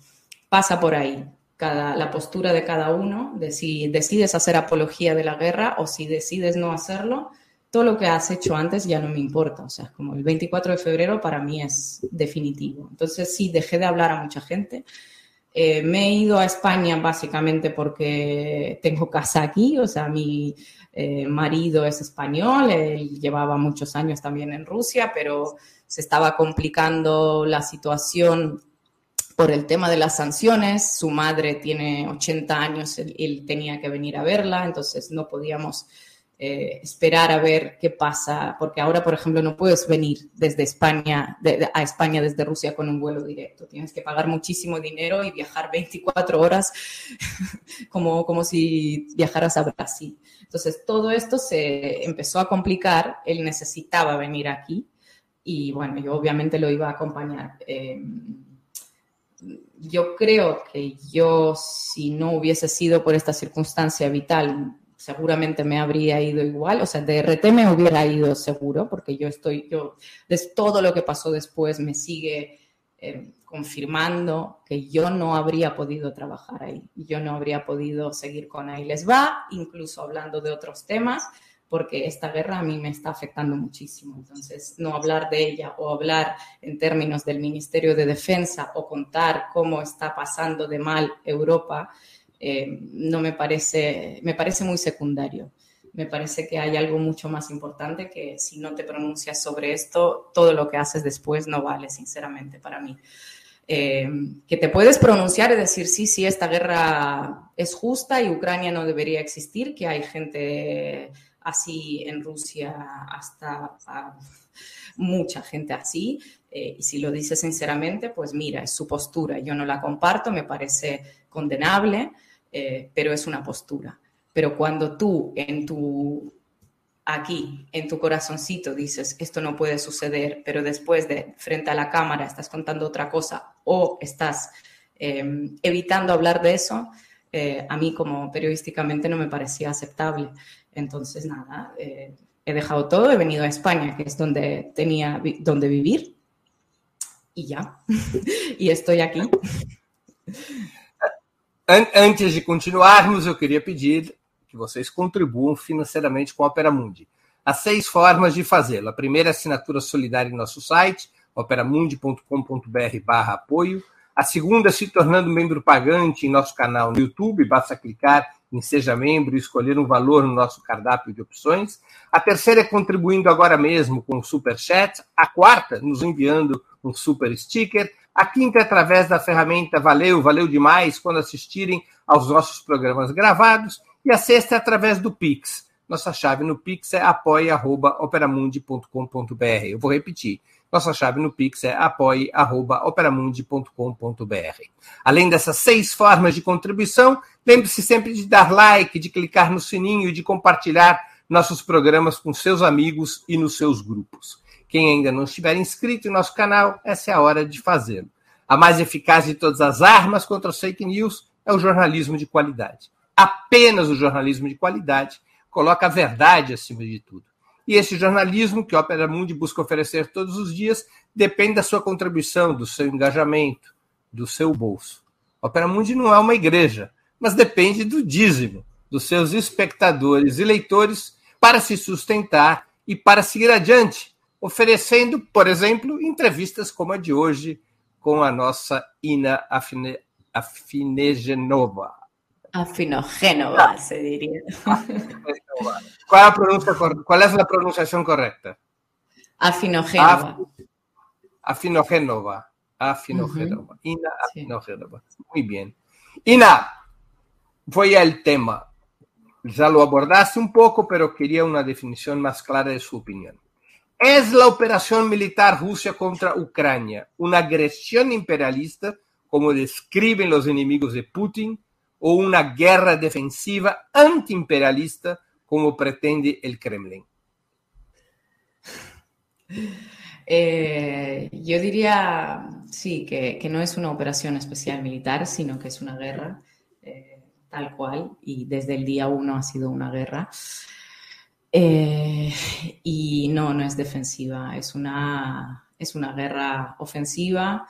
pasa por ahí. Cada, la postura de cada uno, de si decides hacer apología de la guerra o si decides no hacerlo, todo lo que has hecho antes ya no me importa. O sea, como el 24 de febrero para mí es definitivo. Entonces sí, dejé de hablar a mucha gente. Eh, me he ido a España básicamente porque tengo casa aquí, o sea, mi eh, marido es español, él llevaba muchos años también en Rusia, pero se estaba complicando la situación por el tema de las sanciones. Su madre tiene 80 años, él tenía que venir a verla, entonces no podíamos eh, esperar a ver qué pasa, porque ahora, por ejemplo, no puedes venir desde España a España desde Rusia con un vuelo directo. Tienes que pagar muchísimo dinero y viajar 24 horas como, como si viajaras a Brasil. Entonces, todo esto se empezó a complicar. Él necesitaba venir aquí y, bueno, yo obviamente lo iba a acompañar. Em, yo creo que yo, si no hubiese sido por esta circunstancia vital, seguramente me habría ido igual, o sea, de RT me hubiera ido seguro, porque yo estoy, yo, todo lo que pasó después me sigue eh, confirmando que yo no habría podido trabajar ahí, yo no habría podido seguir con ahí les va, incluso hablando de otros temas, porque esta guerra a mí me está afectando muchísimo. Entonces, no hablar de ella o hablar en términos del Ministerio de Defensa o contar cómo está pasando de mal Europa, eh, no me parece, me parece muy secundario. Me parece que hay algo mucho más importante que si no te pronuncias sobre esto, todo lo que haces después no vale, sinceramente, para mí. Eh, que te puedes pronunciar y decir, sí, sí, esta guerra es justa y Ucrania no debería existir, que hay gente así en Rusia, hasta mucha gente así, eh, y si lo dice sinceramente, pues mira, es su postura, yo no la comparto, me parece condenable, eh, pero es una postura. Pero cuando tú en tu, aquí, en tu corazoncito dices, esto no puede suceder, pero después de frente a la cámara estás contando otra cosa o estás em, evitando hablar de eso, eh, a mí como periodísticamente no me parecía aceptable. Entonces, nada, eh, he dejado todo, he venido a España, que es donde tenía donde vivir, y ya, y estoy aquí. Antes de continuarmos, eu queria pedir que vocês contribuam financeiramente com a Opera Mundi. Há seis formas de fazê-lo. A primeira é assinatura solidária em nosso site, operamundi.com.br barra apoio. A segunda é se tornando membro pagante em nosso canal no YouTube, basta clicar em Seja Membro e escolher um valor no nosso cardápio de opções. A terceira é contribuindo agora mesmo com o Super Chat. A quarta, nos enviando um super sticker. A quinta é através da ferramenta Valeu, valeu demais quando assistirem aos nossos programas gravados. E a sexta é através do Pix. Nossa chave no Pix é apoia.operamundi.com.br. Eu vou repetir. Nossa chave no Pix é apoia.operamundi.com.br. Além dessas seis formas de contribuição, lembre-se sempre de dar like, de clicar no sininho e de compartilhar nossos programas com seus amigos e nos seus grupos. Quem ainda não estiver inscrito em nosso canal, essa é a hora de fazê-lo. A mais eficaz de todas as armas contra as fake news é o jornalismo de qualidade. Apenas o jornalismo de qualidade coloca a verdade acima de tudo. E esse jornalismo que a Opera Mundi busca oferecer todos os dias depende da sua contribuição, do seu engajamento, do seu bolso. A Opera Mundi não é uma igreja, mas depende do dízimo dos seus espectadores e leitores para se sustentar e para seguir adiante, oferecendo, por exemplo, entrevistas como a de hoje com a nossa Ina Afine, Afinegenova. Afinogénova, se diria. Qual é a pronúncia, qual é a pronunciação correta? Afinogénova. Afinogénova. Afinogénova. Uh -huh. Ina Afinogénova. Sí. Muy bien. Ina, voy al tema. Ya lo abordaste un poco, pero quería una definición más clara de su opinión. ¿Es la operación militar Rusia contra Ucrania una agresión imperialista, como describen los enemigos de Putin, o una guerra defensiva antiimperialista, como pretende el Kremlin? Eh, yo diría, sí, que, no es una operación especial militar, sino que es una guerra. Eh, tal cual, y desde el día uno ha sido una guerra. Eh, y no, no es defensiva, es una, es una guerra ofensiva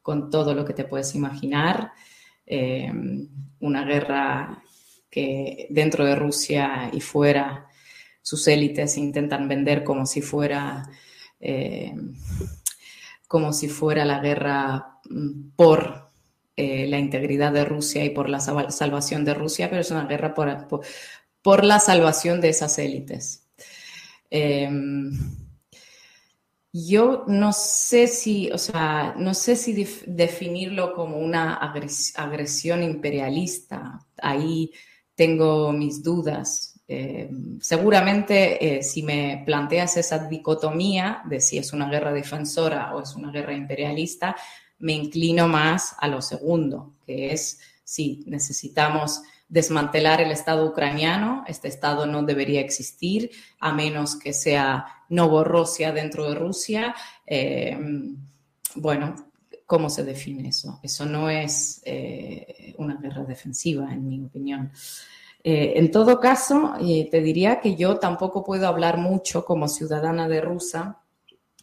con todo lo que te puedes imaginar. Eh, una guerra que dentro de Rusia y fuera sus élites intentan vender como si fuera eh, como si fuera la guerra mm, por la integridad de Rusia y por la salvación de Rusia, pero es una guerra por, por la salvación de esas élites. Eh, yo no sé si, o sea, no sé si definirlo como una agresión imperialista. Ahí tengo mis dudas. Eh, seguramente eh, si me planteas esa dicotomía de si es una guerra defensora o es una guerra imperialista, me inclino más a lo segundo, que es si necesitamos desmantelar el Estado ucraniano, este Estado no debería existir a menos que sea Novorossia dentro de Rusia. Eh, bueno, ¿cómo se define eso? Eso no es eh, una guerra defensiva, en mi opinión. Eh, en todo caso, te diría que yo tampoco puedo hablar mucho como ciudadana de Rusia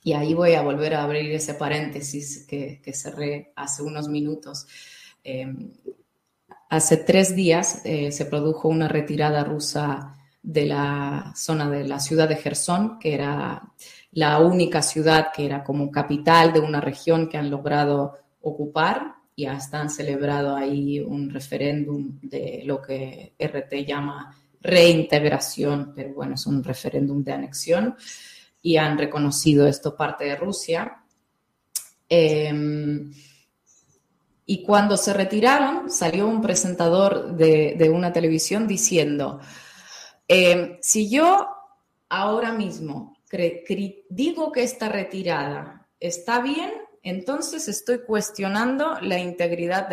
y ahí voy a volver a abrir ese paréntesis que, cerré hace unos minutos. Hace tres días eh, se produjo una retirada rusa de la zona de la ciudad de Gerson, que era la única ciudad que era como capital de una región que han logrado ocupar. y hasta han celebrado ahí un referéndum de lo que RT llama reintegración, pero bueno, es un referéndum de anexión y han reconocido esto parte de Rusia. Eh, y cuando se retiraron, salió un presentador de, una televisión diciendo, eh, si yo ahora mismo digo que esta retirada está bien, entonces estoy cuestionando la integridad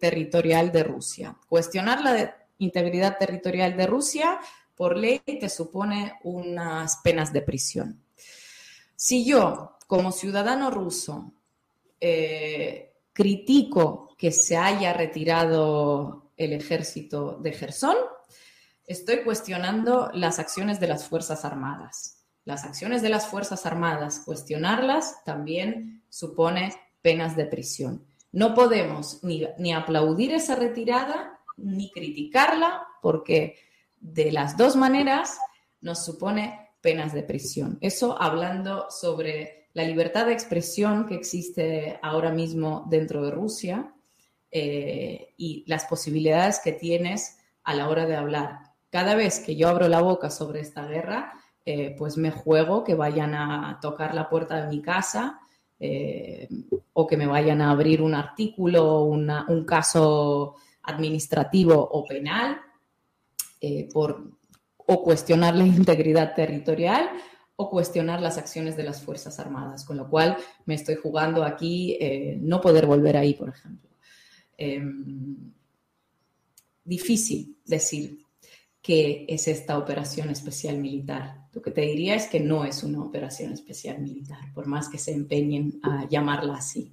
territorial de Rusia. Cuestionar la integridad territorial de Rusia por ley te supone unas penas de prisión. Si yo, como ciudadano ruso, eh, critico que se haya retirado el ejército de Gerson, estoy cuestionando las acciones de las Fuerzas Armadas. Las acciones de las Fuerzas Armadas, cuestionarlas también supone penas de prisión. No podemos ni, ni aplaudir esa retirada ni criticarla porque de las dos maneras nos supone penas de prisión. Eso hablando sobre la libertad de expresión que existe ahora mismo dentro de Rusia eh, y las posibilidades que tienes a la hora de hablar. Cada vez que yo abro la boca sobre esta guerra, eh, pues me juego que vayan a tocar la puerta de mi casa eh, o que me vayan a abrir un artículo, una, un caso administrativo o penal por o cuestionar la integridad territorial o cuestionar las acciones de las Fuerzas Armadas, con lo cual me estoy jugando aquí eh, no poder volver ahí, por ejemplo. Eh, difícil decir qué es esta operación especial militar. Lo que te diría es que no es una operación especial militar, por más que se empeñen a llamarla así.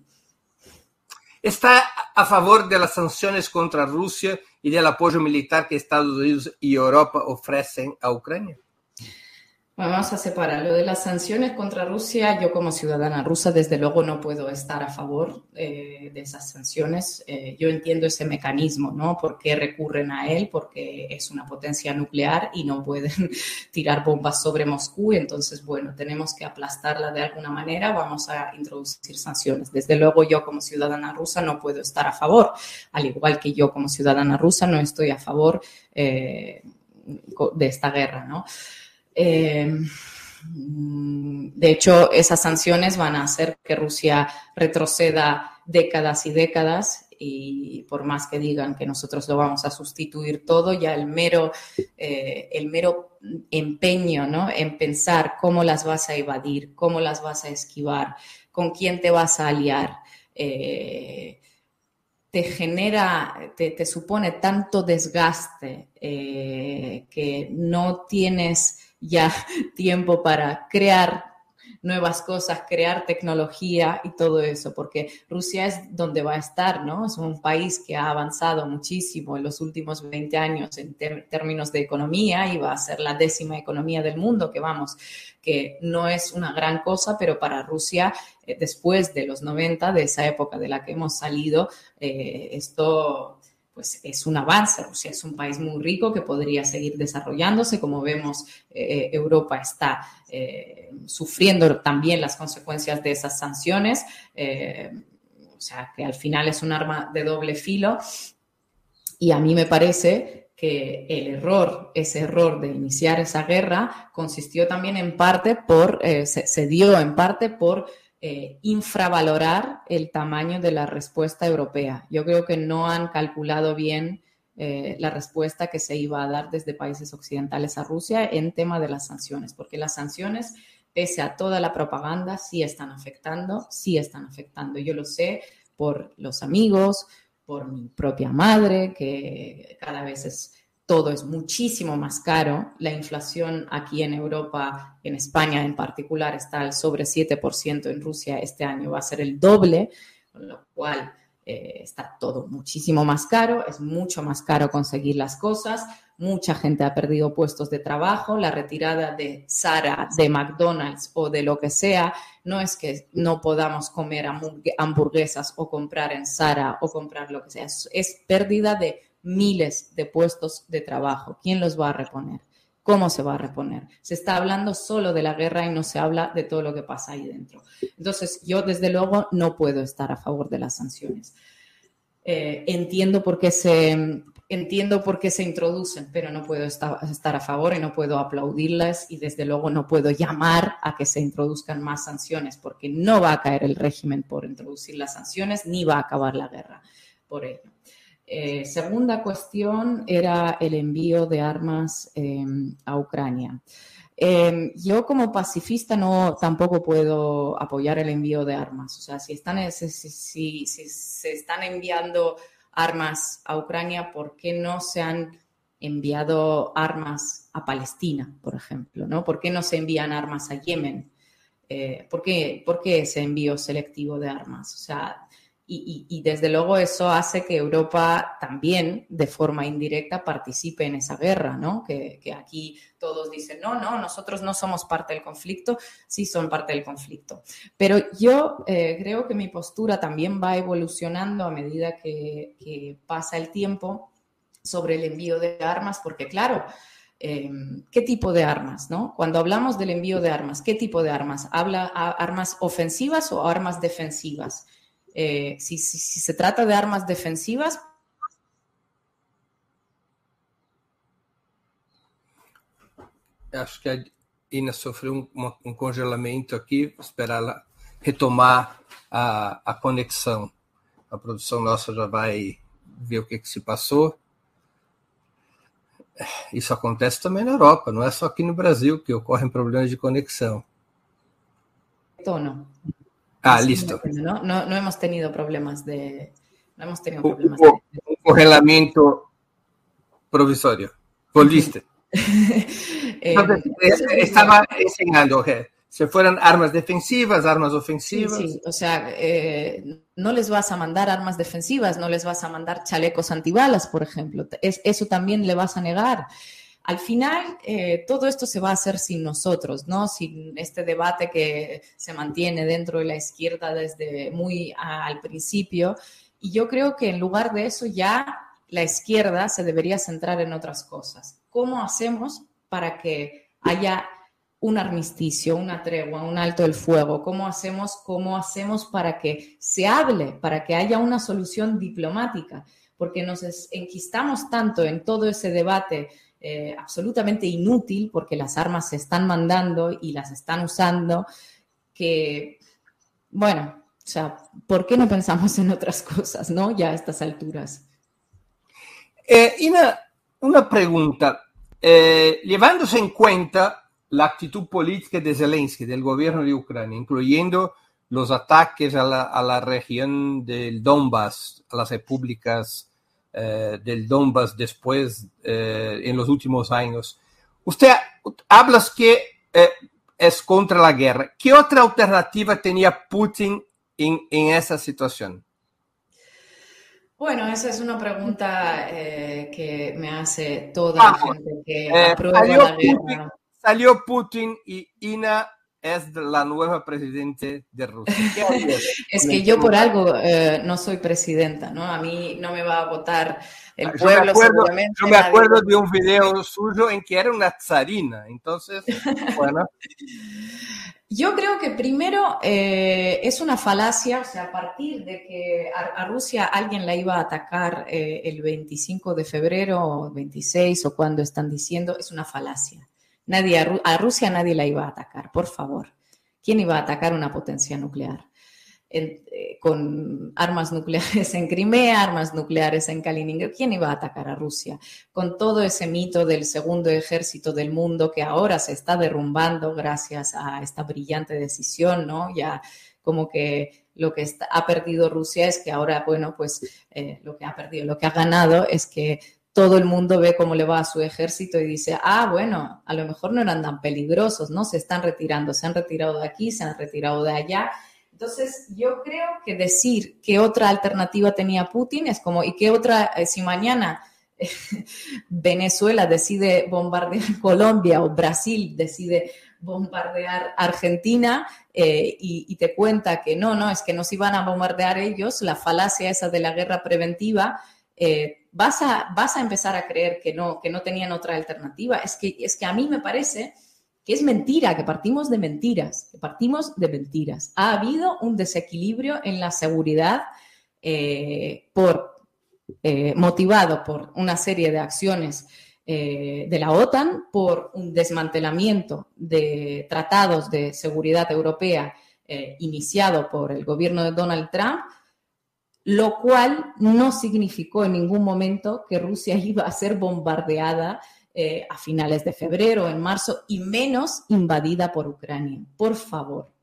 ¿Está a favor de las sanciones contra Rusia y del apoyo militar que Estados Unidos y Europa ofrecen a Ucrania? Vamos a separar lo de las sanciones contra Rusia. Yo como ciudadana rusa, desde luego, no puedo estar a favor eh, de esas sanciones. Eh, yo entiendo ese mecanismo, ¿no? ¿Por qué recurren a él? Porque es una potencia nuclear y no pueden tirar bombas sobre Moscú. Entonces, bueno, tenemos que aplastarla de alguna manera. Vamos a introducir sanciones. Desde luego, yo como ciudadana rusa no puedo estar a favor. Al igual que yo como ciudadana rusa no estoy a favor eh, de esta guerra, ¿no? Eh, de hecho, esas sanciones van a hacer que Rusia retroceda décadas y décadas y por más que digan que nosotros lo vamos a sustituir todo, ya el mero, eh, el mero empeño ¿no? en pensar cómo las vas a evadir, cómo las vas a esquivar, con quién te vas a aliar, eh, te genera, te, supone tanto desgaste que no tienes ya tiempo para crear nuevas cosas, crear tecnología y todo eso, porque Rusia es donde va a estar, ¿no? Es un país que ha avanzado muchísimo en los últimos 20 años en términos de economía y va a ser la décima economía del mundo, que vamos, que no es una gran cosa, pero para Rusia, eh, después de los 90, de esa época de la que hemos salido, eh, esto pues es un avance. Rusia es un país muy rico que podría seguir desarrollándose. Como vemos, eh, Europa está eh, sufriendo también las consecuencias de esas sanciones. Eh, o sea, que al final es un arma de doble filo. Y a mí me parece que el error, ese error de iniciar esa guerra, consistió también en parte por, se dio en parte por eh, infravalorar el tamaño de la respuesta europea. Yo creo que no han calculado bien eh, la respuesta que se iba a dar desde países occidentales a Rusia en tema de las sanciones, porque las sanciones, pese a toda la propaganda, sí están afectando, sí están afectando. Yo lo sé por los amigos, por mi propia madre, que cada vez es todo es muchísimo más caro. La inflación aquí en Europa, en España en particular, está al sobre 7%. En Rusia este año va a ser el doble, con lo cual eh, está todo muchísimo más caro. Es mucho más caro conseguir las cosas. Mucha gente ha perdido puestos de trabajo. La retirada de Sara, de McDonald's o de lo que sea, no es que no podamos comer hamburguesas o comprar en Sara o comprar lo que sea. Es pérdida de miles de puestos de trabajo. ¿Quién los va a reponer? ¿Cómo se va a reponer? Se está hablando solo de la guerra y no se habla de todo lo que pasa ahí dentro. Entonces, yo desde luego no puedo estar a favor de las sanciones. Eh, entiendo por qué se entiendo por qué se introducen, pero no puedo estar, estar, a favor y no puedo aplaudirlas y desde luego no puedo llamar a que se introduzcan más sanciones porque no va a caer el régimen por introducir las sanciones ni va a acabar la guerra por ello. Eh, segunda cuestión era el envío de armas em, a Ucrania. Em, yo como pacifista no tampoco puedo apoyar el envío de armas. O sea, si, se están enviando armas a Ucrania, ¿por qué no se han enviado armas a Palestina, por ejemplo? ¿Por qué no se envían armas a Yemen? Eh, ¿por, qué, ¿Por qué ese envío selectivo de armas? O sea, y, desde luego eso hace que Europa también, de forma indirecta, participe en esa guerra, ¿no? Que, aquí todos dicen, no, no, nosotros no somos parte del conflicto, sí son parte del conflicto. Pero yo eh, creo que mi postura también va evolucionando a medida que, pasa el tiempo sobre el envío de armas, porque claro, em, ¿qué tipo de armas? ¿no? Cuando hablamos del envío de armas, ¿qué tipo de armas? ¿Habla armas ofensivas o armas defensivas? Eh, si, se trata de armas defensivas. Acho que a Ina sofreu um, um congelamento aqui, vou esperar ela retomar a, a conexão. A produção nossa já vai ver o que, que se passou. Isso acontece também na Europa, não é só aqui no Brasil que ocorrem problemas de conexão. Tono. Ah, listo. ¿no? No, no hemos tenido problemas de. No hemos tenido problemas de... Un congelamiento provisorio. Volviste. eh, estaba enseñando que si fueran armas defensivas, armas ofensivas. Sí, sí. o sea, eh, no les vas a mandar armas defensivas, no les vas a mandar chalecos antibalas, por ejemplo. Es, eso también le vas a negar. Al final eh, todo esto se va a hacer sin nosotros, ¿no? Sin este debate que se mantiene dentro de la izquierda desde muy al principio. Y yo creo que en lugar de eso ya la izquierda se debería centrar en otras cosas. ¿Cómo hacemos para que haya un armisticio, una tregua, un alto del fuego? ¿Cómo hacemos, cómo hacemos para que se hable, para que haya una solución diplomática? Porque nos enquistamos tanto en todo ese debate eh, absolutamente inútil, porque las armas se están mandando y las están usando, que, bueno, o sea, ¿por qué no pensamos en otras cosas, no? Ya a estas alturas. Eh, una, una, pregunta, eh, llevándose en cuenta la actitud política de Zelensky, del gobierno de Ucrania, incluyendo los ataques a la, a la región del Donbass, a las repúblicas eh, del Donbass después, eh, en los últimos años. Usted habla que eh, es contra la guerra. ¿Qué otra alternativa tenía Putin en, en esa situación? Bueno, esa es una pregunta que me hace toda la ah, gente que aprueba la guerra. salió Putin y Ina es la nueva presidente de Rusia. es que yo por algo eh, no soy presidenta, ¿no? A mí no me va a votar el pueblo. Yo me acuerdo, yo me acuerdo de un video suyo en que era una tsarina, entonces, bueno. Yo creo que primero eh, es una falacia, o sea, a partir de que a, Rusia alguien la iba a atacar eh, el 25 de febrero o 26 o cuando están diciendo, es una falacia. Nadie, a Rusia nadie la iba a atacar, por favor. ¿Quién iba a atacar una potencia nuclear? Eh, con armas nucleares en Crimea, armas nucleares en Kaliningrad. ¿Quién iba a atacar a Rusia? Con todo ese mito del segundo ejército del mundo que ahora se está derrumbando gracias a esta brillante decisión, ¿no? Ya como que lo que ha perdido Rusia es que ahora, bueno, pues eh, lo que ha perdido, lo que ha ganado es que todo el mundo ve cómo le va a su ejército y dice, ah, bueno, a lo mejor no eran tan peligrosos, ¿no? Se están retirando, se han retirado de aquí, se han retirado de allá entonces, yo creo que decir qué otra alternativa tenía Putin es como, ¿y qué otra, eh, si mañana Venezuela decide bombardear Colombia o Brasil decide bombardear Argentina eh, y, te cuenta que no, no, es que nos iban a bombardear ellos, la falacia esa de la guerra preventiva, eh, vas, a, vas a empezar a creer que no, que no tenían otra alternativa. Es que, es que a mí me parece que es mentira, que partimos de mentiras, que partimos de mentiras. Ha habido un desequilibrio en la seguridad eh, por, eh, motivado por una serie de acciones eh, de la OTAN, por un desmantelamiento de tratados de seguridad europea iniciado por el gobierno de Donald Trump, lo cual no significó en ningún momento que Rusia iba a ser bombardeada eh, a finales de febrero, en marzo, y menos invadida por Ucrania. Por favor.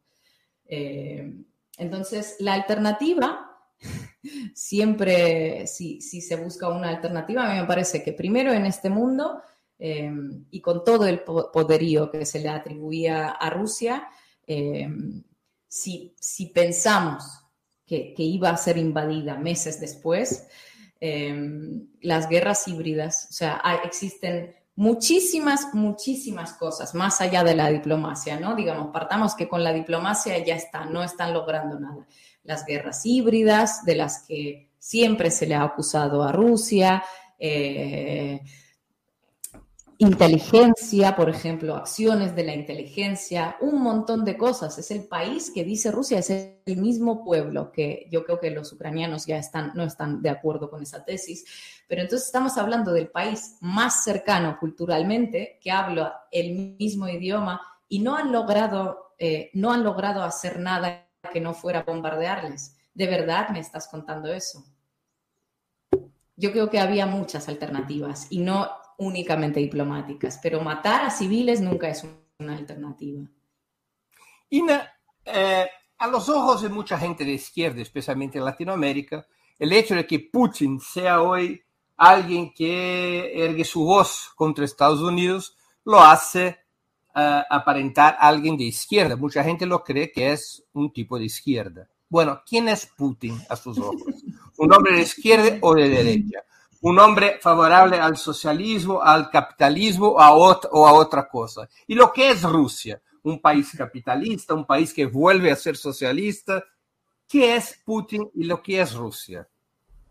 Eh, entonces, la alternativa, siempre, si, se busca una alternativa, a mí me parece que primero en este mundo, eh, y con todo el poderío que se le atribuía a Rusia, si, si, pensamos que, iba a ser invadida meses después, las guerras híbridas, o sea, existen muchísimas, muchísimas cosas más allá de la diplomacia, ¿no? Digamos, partamos que con la diplomacia ya está, no están logrando nada. Las guerras híbridas, de las que siempre se le ha acusado a Rusia, eh, inteligencia, por ejemplo, acciones de la inteligencia, un montón de cosas. Es el país que dice Rusia, es el mismo pueblo, que yo creo que los ucranianos ya están, no están de acuerdo con esa tesis, pero entonces estamos hablando del país más cercano culturalmente, que habla el mismo idioma y no han logrado, eh, no han logrado hacer nada que no fuera bombardearles. ¿De verdad me estás contando eso? Yo creo que había muchas alternativas y no únicamente diplomáticas, pero matar a civiles nunca es una alternativa. Ina, eh, a los ojos de mucha gente de izquierda, especialmente en Latinoamérica, el hecho de que Putin sea hoy alguien que ergue su voz contra Estados Unidos lo hace uh, aparentar alguien de izquierda. Mucha gente lo cree que es un tipo de izquierda. Bueno, ¿quién es Putin a sus ojos? ¿Un hombre de izquierda o de derecha? Un hombre favorable al socialismo, al capitalismo a o a otra cosa. Y lo que es Rusia, un país capitalista, un país que vuelve a ser socialista. ¿Qué es Putin y lo que es Rusia?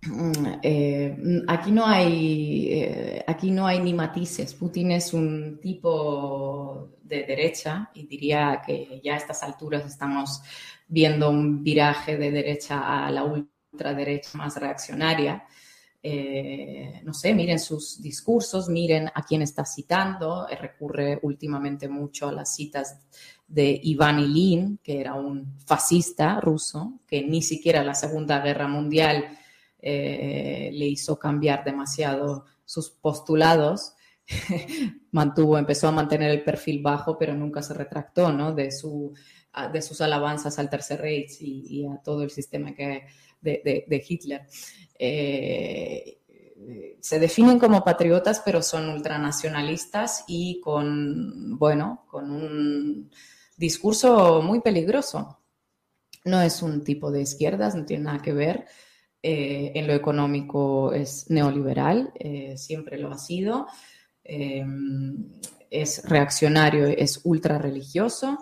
Mm, eh, aquí no hay eh, aquí no hay ni matices. Putin es un tipo de derecha y diría que ya a estas alturas estamos viendo un viraje de derecha a la ultraderecha más reaccionaria. Eh, no sé, miren sus discursos, miren a quién está citando, eh, recurre últimamente mucho a las citas de Iván Ilin, que era un fascista ruso, que ni siquiera la Segunda Guerra Mundial eh, le hizo cambiar demasiado sus postulados. Mantuvo, empezó a mantener el perfil bajo, pero nunca se retractó ¿no? de, su, de sus alabanzas al Tercer Reich y, a todo el sistema que, de, Hitler. Eh, se definen como patriotas, pero son ultranacionalistas y con, bueno, con un discurso muy peligroso. No es un tipo de izquierdas, no tiene nada que ver. Eh, en lo económico es neoliberal, eh, siempre lo ha sido. es reaccionario, es ultra religioso.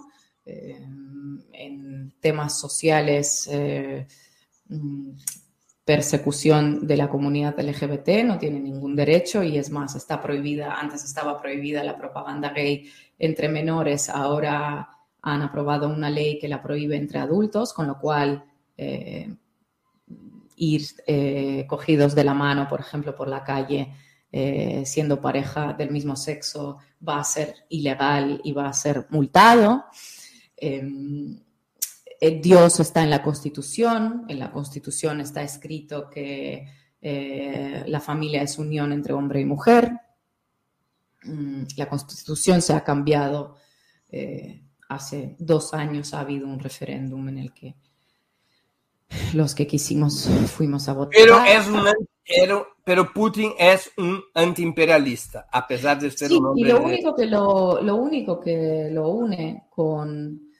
en temas sociales persecución de la comunidad LGBT, no tiene ningún derecho y es más, está prohibida, antes estaba prohibida la propaganda gay entre menores, ahora han aprobado una ley que la prohíbe entre adultos, con lo cual eh, ir eh, cogidos de la mano, por ejemplo, por la calle, eh, siendo pareja del mismo sexo, va a ser ilegal y va a ser multado. Eh, Dios está en la Constitución, en la Constitución está escrito que eh, la familia es unión entre hombre y mujer. Mm, la Constitución se ha cambiado. Eh, hace dos años ha habido un referéndum en el que los que quisimos fuimos a votar. Pero, es pero, Putin es un antiimperialista, a pesar de ser un hombre. Y lo único, que lo único que lo une con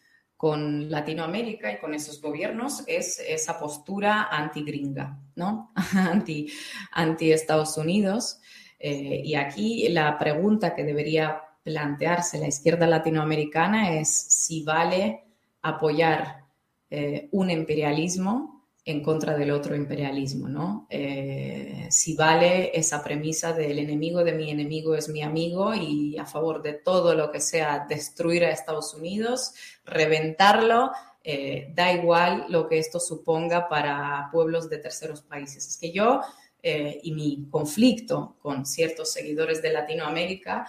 con Latinoamérica y con esos gobiernos es esa postura anti-gringa, ¿no? anti, anti Estados Unidos. Eh, y aquí la pregunta que debería plantearse la izquierda latinoamericana es si vale apoyar eh, un imperialismo en contra del otro imperialismo, ¿no? Eh, si vale esa premisa del enemigo de mi enemigo es mi amigo y a favor de todo lo que sea destruir a Estados Unidos, reventarlo, eh, da igual lo que esto suponga para pueblos de terceros países. Es que yo eh, y mi conflicto con ciertos seguidores de Latinoamérica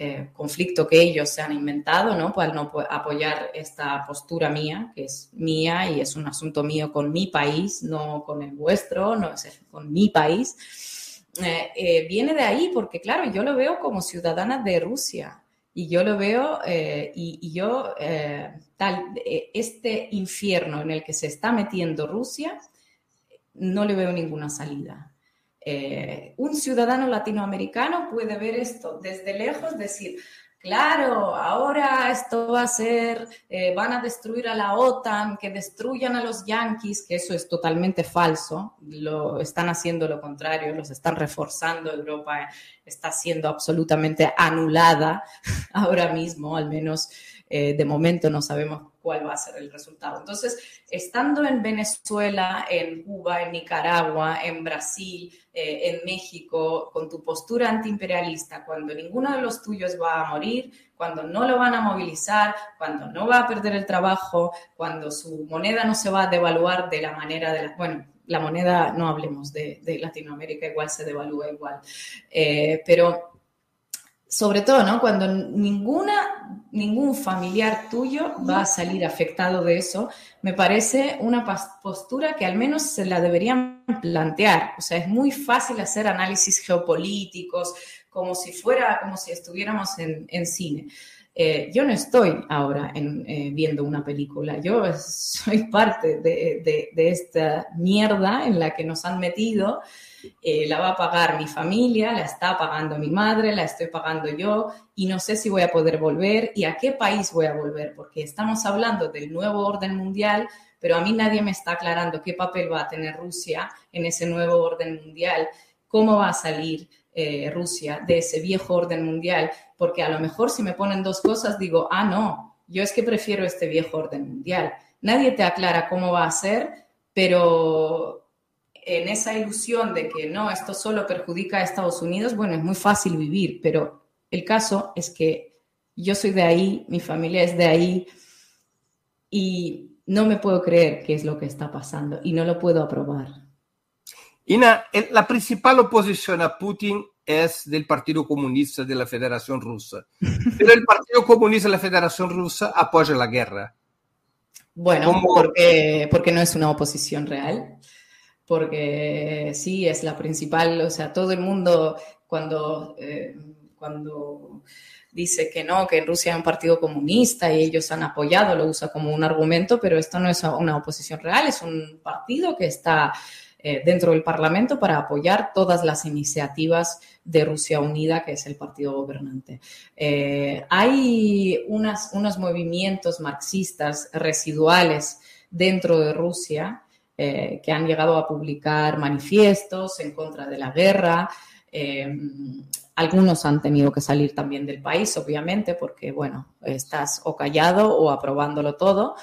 eh, conflicto que ellos se han inventado, ¿no? Para no apoyar esta postura mía, que es mía y es un asunto mío con mi país, no con el vuestro, no es con mi país. Eh, eh, viene de ahí porque, claro, yo lo veo como ciudadana de Rusia y yo lo veo y, y, yo, tal, este infierno en el que se está metiendo Rusia, no le veo ninguna salida. Eh, un ciudadano latinoamericano puede ver esto desde lejos, decir, claro, ahora esto va a ser, eh, van a destruir a la OTAN, que destruyan a los yanquis, que eso es totalmente falso, lo están haciendo lo contrario, los están reforzando, Europa está siendo absolutamente anulada ahora mismo, al menos eh, de momento no sabemos cuál va a ser el resultado. Entonces, estando en Venezuela, en Cuba, en Nicaragua, en Brasil, eh, en México, con tu postura antiimperialista, cuando ninguno de los tuyos va a morir, cuando no lo van a movilizar, cuando no va a perder el trabajo, cuando su moneda no se va a devaluar de la manera de la... Bueno, la moneda, no hablemos de, Latinoamérica, igual se devalúa igual. Eh, pero sobre todo, ¿no? Cuando ninguna, ningún familiar tuyo va a salir afectado de eso, me parece una postura que al menos se la deberían plantear. O sea, es muy fácil hacer análisis geopolíticos como si fuera, como si estuviéramos en, cine. Eh, yo no estoy ahora eh, viendo una película, yo soy parte de, de esta mierda en la que nos han metido. Eh, la va a pagar mi familia, la está pagando mi madre, la estoy pagando yo y no sé si voy a poder volver y a qué país voy a volver, porque estamos hablando del nuevo orden mundial, pero a mí nadie me está aclarando qué papel va a tener Rusia en ese nuevo orden mundial cómo va a salir eh, Rusia de ese viejo orden mundial, porque a lo mejor si me ponen dos cosas digo, ah, no, yo es que prefiero este viejo orden mundial. Nadie te aclara cómo va a ser, pero en esa ilusión de que no, esto solo perjudica a Estados Unidos, bueno, es muy fácil vivir, pero el caso es que yo soy de ahí, mi familia es de ahí y no me puedo creer qué es lo que está pasando y no lo puedo aprobar. Ina, la principal oposición a Putin es del Partido Comunista de la Federación Rusa. Pero el Partido Comunista de la Federación Rusa apoya la guerra. Bueno, porque, porque no es una oposición real. Porque sí, es la principal, o sea, todo el mundo cuando, eh, cuando dice que no, que en Rusia hay un partido comunista y ellos han apoyado, lo usa como un argumento, pero esto no es una oposición real, es un partido que está eh, dentro del Parlamento para apoyar todas las iniciativas de Rusia Unida, que es el partido gobernante. Eh, hay unas, unos movimientos marxistas residuales dentro de Rusia eh, que han llegado a publicar manifiestos en contra de la guerra. algunos han tenido que salir también del país, obviamente, porque, bueno, estás o callado o aprobándolo todo.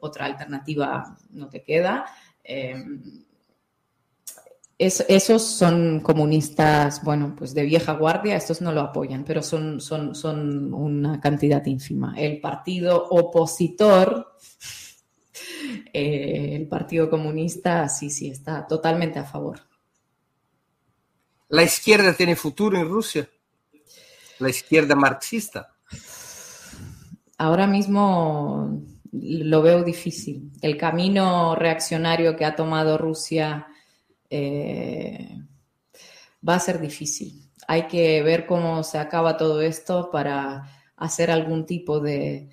Otra alternativa no te queda esos son comunistas, bueno, pues de vieja guardia, estos no lo apoyan, pero son, son, son una cantidad ínfima. El partido opositor, eh, el Partido Comunista, sí, sí, está totalmente a favor. ¿La izquierda tiene futuro en Rusia? ¿La izquierda marxista? Ahora mismo lo veo difícil. El camino reaccionario que ha tomado Rusia eh, va a ser difícil. Hay que ver cómo se acaba todo esto para hacer algún tipo de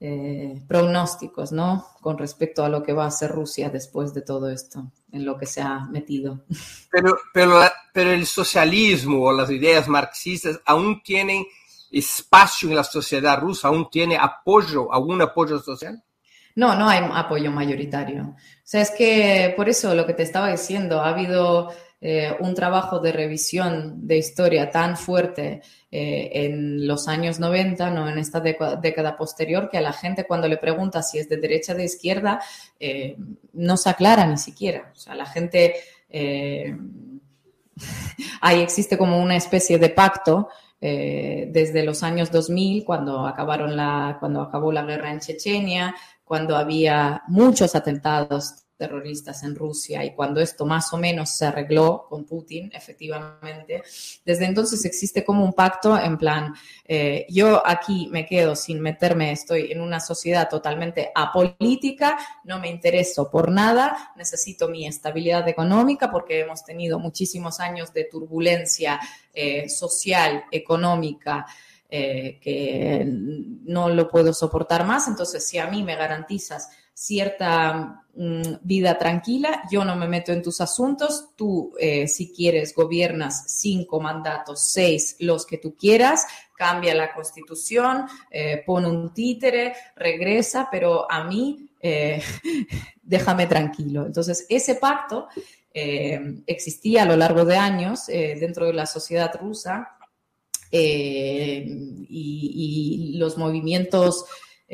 eh, pronósticos, ¿no? Con respecto a lo que va a hacer Rusia después de todo esto, en lo que se ha metido. Pero, pero, pero el socialismo o las ideas marxistas aún tienen espacio en la sociedad rusa, aún tiene apoyo, algún apoyo social. No, no hay apoyo mayoritario. O sea, es que por eso lo que te estaba diciendo, ha habido eh, un trabajo de revisión de historia tan fuerte eh, en los años 90, no en esta década, posterior, que a la gente cuando le pregunta si es de derecha o de izquierda, eh, no se aclara ni siquiera. O sea, la gente... ahí existe como una especie de pacto desde los años 2000, cuando, acabaron la, cuando acabó la guerra en Chechenia, cuando había muchos atentados terroristas en Rusia y cuando esto más o menos se arregló con Putin, efectivamente, desde entonces existe como un pacto en plan, eh, yo aquí me quedo sin meterme, estoy en una sociedad totalmente apolítica, no me intereso por nada, necesito mi estabilidad económica porque hemos tenido muchísimos años de turbulencia eh, social, económica, eh, que no lo puedo soportar más. Entonces, si a mí me garantizas cierta mm, vida tranquila, yo no me meto en tus asuntos, tú eh, si quieres gobiernas cinco mandatos, seis, los que tú quieras, cambia la constitución, eh, pone un títere, regresa, pero a mí déjame tranquilo. Entonces, ese pacto existía a lo largo de años dentro de la sociedad rusa eh, y, los movimientos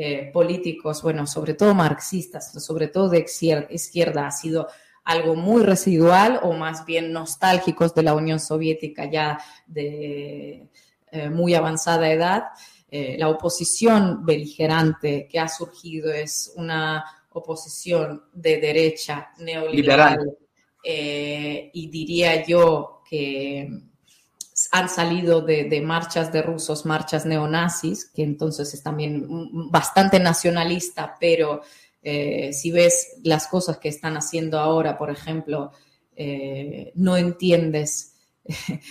eh, políticos, bueno, sobre todo marxistas, sobre todo de izquierda, ha sido algo muy residual o más bien nostálgicos de la Unión Soviética ya de eh, muy avanzada edad. la oposición beligerante que ha surgido es una oposición de derecha neoliberal y diría yo que han salido de, marchas de rusos, marchas neonazis, que entonces es también bastante nacionalista, pero eh, si ves las cosas que están haciendo ahora, por ejemplo, eh, no entiendes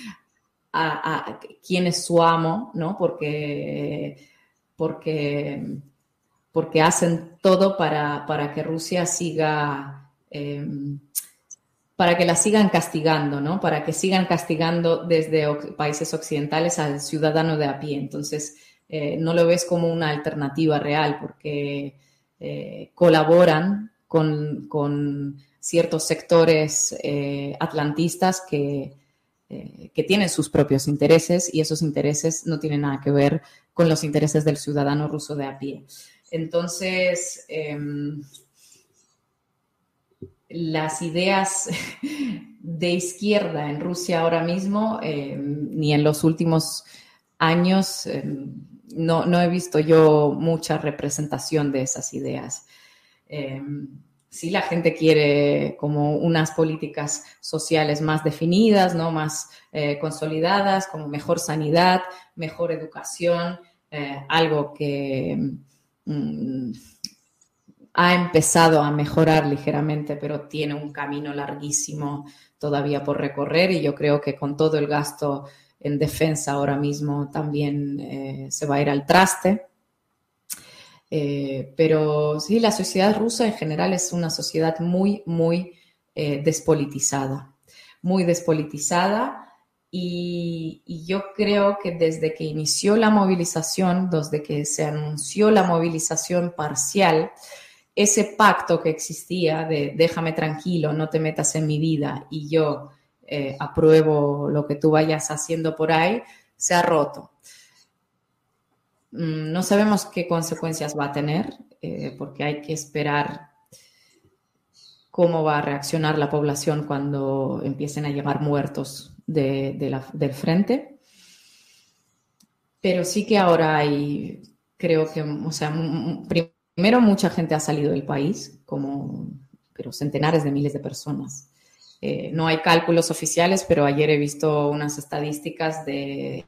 a, quién es su amo, ¿no? Porque, porque, porque hacen todo para, para que Rusia siga... Eh, para que la sigan castigando, ¿no? Para que sigan castigando desde países occidentales al ciudadano de a pie. Entonces, eh, no lo ves como una alternativa real porque eh, colaboran con, ciertos sectores eh, atlantistas que, que tienen sus propios intereses y esos intereses no tienen nada que ver con los intereses del ciudadano ruso de a pie. Entonces, em, las ideas de izquierda en Rusia ahora mismo, em, ni en los últimos años, em, no, no, he visto yo mucha representación de esas ideas si la gente quiere como unas políticas sociales más definidas, ¿no? más eh, consolidadas, como mejor sanidad, mejor educación, eh, algo que mm, ha empezado a mejorar ligeramente, pero tiene un camino larguísimo todavía por recorrer y yo creo que con todo el gasto en defensa ahora mismo también eh, se va a ir al traste. Eh, pero sí, la sociedad rusa en general es una sociedad muy, muy eh, despolitizada, muy despolitizada. Y, yo creo que desde que inició la movilización, desde que se anunció la movilización parcial, ese pacto que existía de déjame tranquilo, no te metas en mi vida y yo eh, apruebo lo que tú vayas haciendo por ahí, se ha roto. Mm, no sabemos qué consecuencias va a tener, eh, porque hay que esperar cómo va a reaccionar la población cuando empiecen a llegar muertos del frente. Pero sí que ahora hay, creo que, o sea, primero mucha gente ha salido del país, como, pero centenares de miles de personas. Eh, no hay cálculos oficiales, pero ayer he visto unas estadísticas de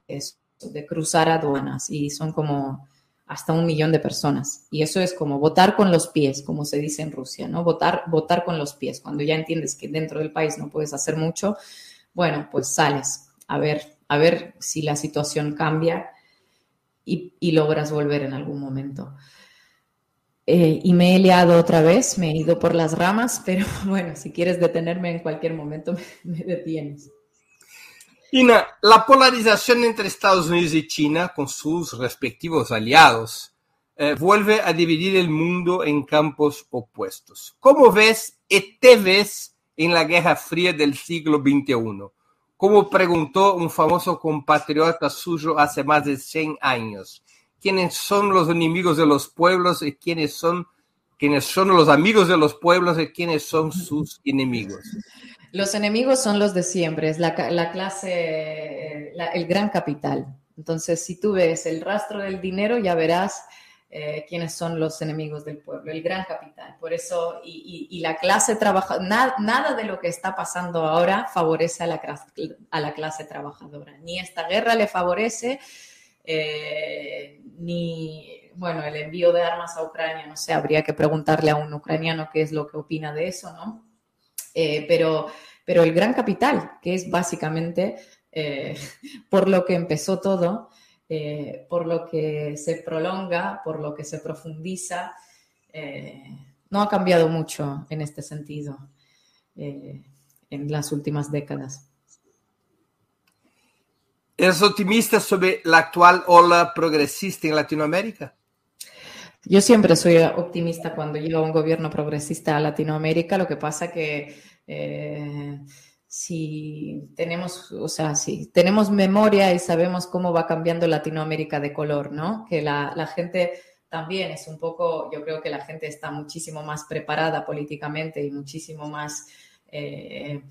de cruzar aduanas y son como hasta un millón de personas. Y eso es como votar con los pies, como se dice en Rusia, ¿no? Votar, votar con los pies. Cuando ya entiendes que dentro del país no puedes hacer mucho, bueno, pues sales a ver, a ver si la situación cambia y, logras volver en algún momento. Eh, y me he liado otra vez, me he ido por las ramas, pero bueno, si quieres detenerme en cualquier momento, me detienes. Ina, la polarización entre Estados Unidos y China, con sus respectivos aliados, eh, vuelve a dividir el mundo en campos opuestos. ¿Cómo ves y te ves en la Guerra Fría del siglo XXI? Como preguntó un famoso compatriota suyo hace más de 100 años. ¿Quiénes son los enemigos de los pueblos y quiénes son, quiénes son los amigos de los pueblos y quiénes son sus enemigos? Los enemigos son los de siempre, es la, clase, el gran capital. Entonces, si tú ves el rastro del dinero, ya verás eh, quiénes son los enemigos del pueblo, el gran capital. Por eso, y, la clase trabajadora, nada de lo que está pasando ahora favorece a la, a la clase trabajadora. Ni esta guerra le favorece, eh, ni, bueno, el envío de armas a Ucrania, no sé, habría que preguntarle a un ucraniano qué es lo que opina de eso, ¿no? Eh, pero, pero el gran capital, que es básicamente eh, por lo que empezó todo, por lo que se prolonga, por lo que se profundiza, no ha cambiado mucho en este sentido en las últimas décadas. ¿Eres optimista sobre la actual ola progresista en Latinoamérica? Yo siempre soy optimista cuando llega un gobierno progresista a Latinoamérica. Lo que pasa que eh, si tenemos, o sea, si tenemos memoria y sabemos cómo va cambiando Latinoamérica de color, ¿no? Que la, gente también es un poco, yo creo que la gente está muchísimo más preparada políticamente y muchísimo más eh,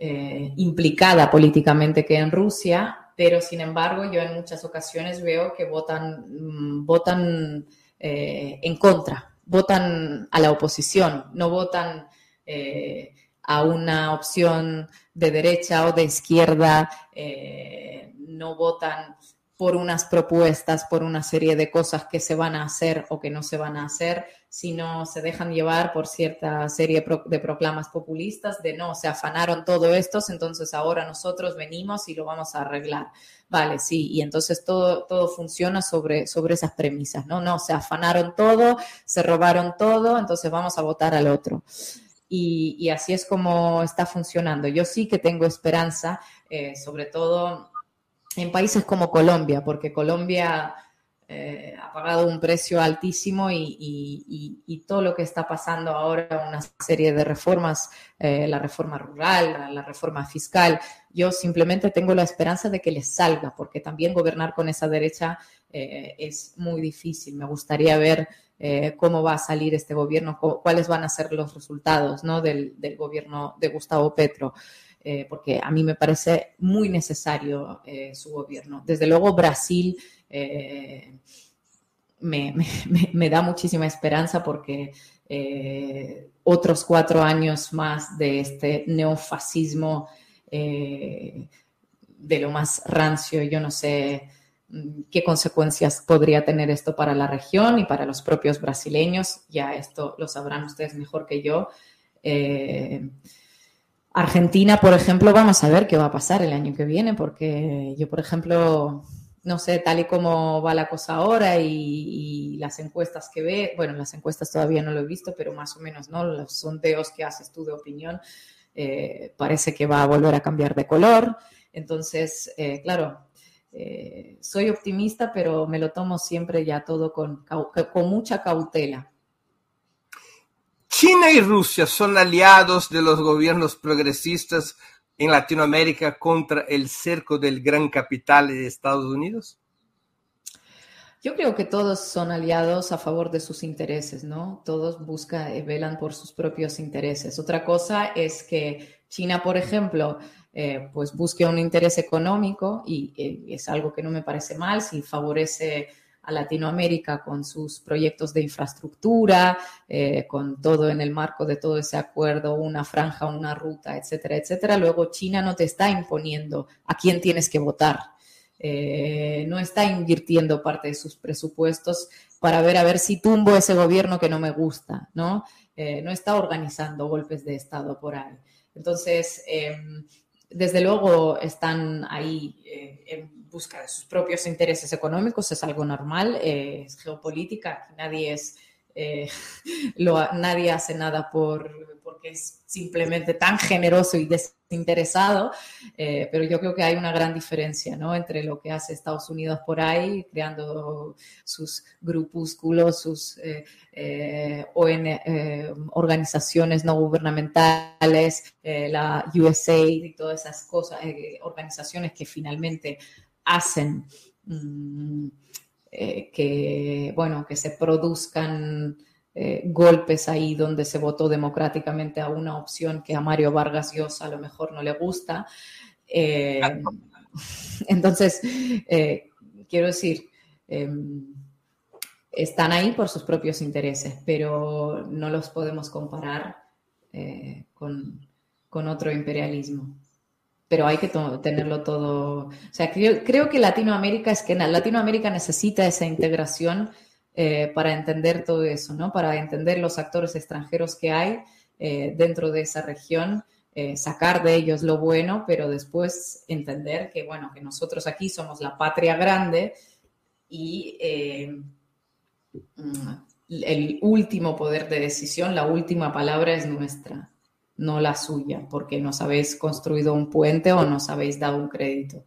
eh, implicada políticamente que en Rusia, pero sin embargo yo en muchas ocasiones veo que votan, mm, votan eh, en contra, votan a la oposición, no votan eh, a una opción de derecha o de izquierda, eh, no votan por unas propuestas, por una serie de cosas que se van a hacer o que no se van a hacer, sino se dejan llevar por cierta serie de proclamas populistas de no, se afanaron todo estos, entonces ahora nosotros venimos y lo vamos a arreglar. Vale, sí, y entonces todo, todo funciona sobre, sobre esas premisas, ¿no? No, se afanaron todo, se robaron todo, entonces vamos a votar al otro. Y, así es como está funcionando. Yo sí que tengo esperanza, eh, sobre todo en países como Colombia, porque Colombia eh, ha pagado un precio altísimo y, todo lo que está pasando ahora, una serie de reformas, eh, la reforma rural, la, reforma fiscal, yo simplemente tengo la esperanza de que les salga, porque también gobernar con esa derecha eh, es muy difícil. Me gustaría ver cómo va a salir este gobierno, cuáles van a ser los resultados ¿no? del, del gobierno de Gustavo Petro. porque a mí me parece muy necesario su gobierno. Desde luego, Brasil eh, me, da muchísima esperanza porque eh, otros cuatro años más de este neofascismo eh, de lo más rancio, yo no sé mm, qué consecuencias podría tener esto para la región y para los propios brasileños, ya esto lo sabrán ustedes mejor que yo. Argentina, por ejemplo, vamos a ver qué va a pasar el año que viene, porque yo, por ejemplo, no sé, tal y como va la cosa ahora y, las encuestas que ve, bueno, las encuestas todavía no lo he visto, pero más o menos, ¿no? Los sondeos que haces tú de opinión, eh, parece que va a volver a cambiar de color. Entonces, eh, claro, eh, soy optimista, pero me lo tomo siempre ya todo con, con mucha cautela. China y Rusia son aliados de los gobiernos progresistas en Latinoamérica contra el cerco del gran capital de Estados Unidos? Yo creo que todos son aliados a favor de sus intereses, ¿no? Todos buscan y velan por sus propios intereses. Otra cosa es que China, por ejemplo, eh, pues busque un interés económico y, y, es algo que no me parece mal si favorece a Latinoamérica con sus proyectos de infraestructura, eh, con todo en el marco de todo ese acuerdo, una franja, una ruta, etcétera, etcétera. Luego China no te está imponiendo a quién tienes que votar. Eh, no está invirtiendo parte de sus presupuestos para ver a ver si tumbo ese gobierno que no me gusta, ¿no? Eh, no está organizando golpes de Estado por ahí. Entonces, em, desde luego están ahí en busca de sus propios intereses económicos, es algo normal, eh, es geopolítica, nadie es... Eh, nadie hace nada por, porque es simplemente tan generoso y desinteresado, eh, pero yo creo que hay una gran diferencia ¿no? entre lo que hace Estados Unidos por ahí, creando sus grupúsculos, sus organizaciones no gubernamentales, la USAID y todas esas cosas, organizaciones que finalmente hacen mm, eh, que, bueno, que se produzcan eh, golpes ahí donde se votó democráticamente a una opción que a Mario Vargas Llosa a lo mejor no le gusta. Eh, entonces, quiero decir, em, están ahí por sus propios intereses, pero no los podemos comparar con, con otro imperialismo pero hay que tenerlo todo. O sea, creo, que Latinoamérica es que Latinoamérica necesita esa integración eh, para entender todo eso, ¿no? Para entender los actores extranjeros que hay eh, dentro de esa región, eh, sacar de ellos lo bueno, pero después entender que, bueno, que nosotros aquí somos la patria grande y mm, el último poder de decisión, la última palabra es nuestra no la suya, porque nos habéis construido un puente o nos habéis dado un crédito.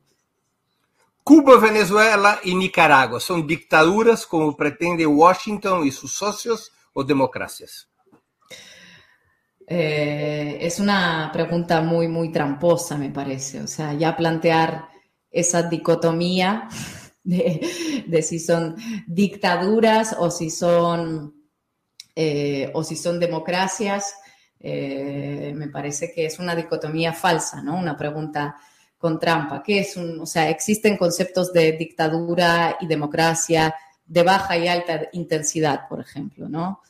Cuba, Venezuela y Nicaragua son dictaduras como pretende Washington y sus socios o democracias. Eh, es una pregunta muy, muy tramposa, me parece. O sea, ya plantear esa dicotomía de, si son dictaduras o si son, eh, o si son democracias, eh, me parece que es una dicotomía falsa, ¿no? Una pregunta con trampa. ¿Qué es un, o sea, existen conceptos de dictadura y democracia de baja y alta intensidad, por ejemplo, ¿no?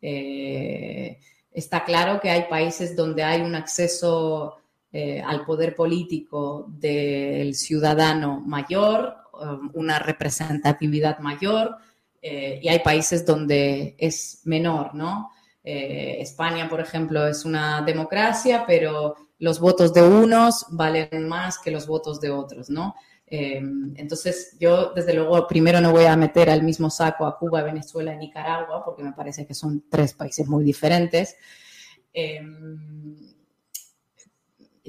Eh, está claro que hay países donde hay un acceso eh, al poder político del ciudadano mayor, um, una representatividad mayor, y hay países donde es menor, ¿no? Eh, España, por ejemplo, es una democracia, pero los votos de unos valen más que los votos de otros, ¿no? Eh, entonces, yo, desde luego, primero no voy a meter al mismo saco a Cuba, Venezuela y Nicaragua, porque me parece que son tres países muy diferentes. Eh,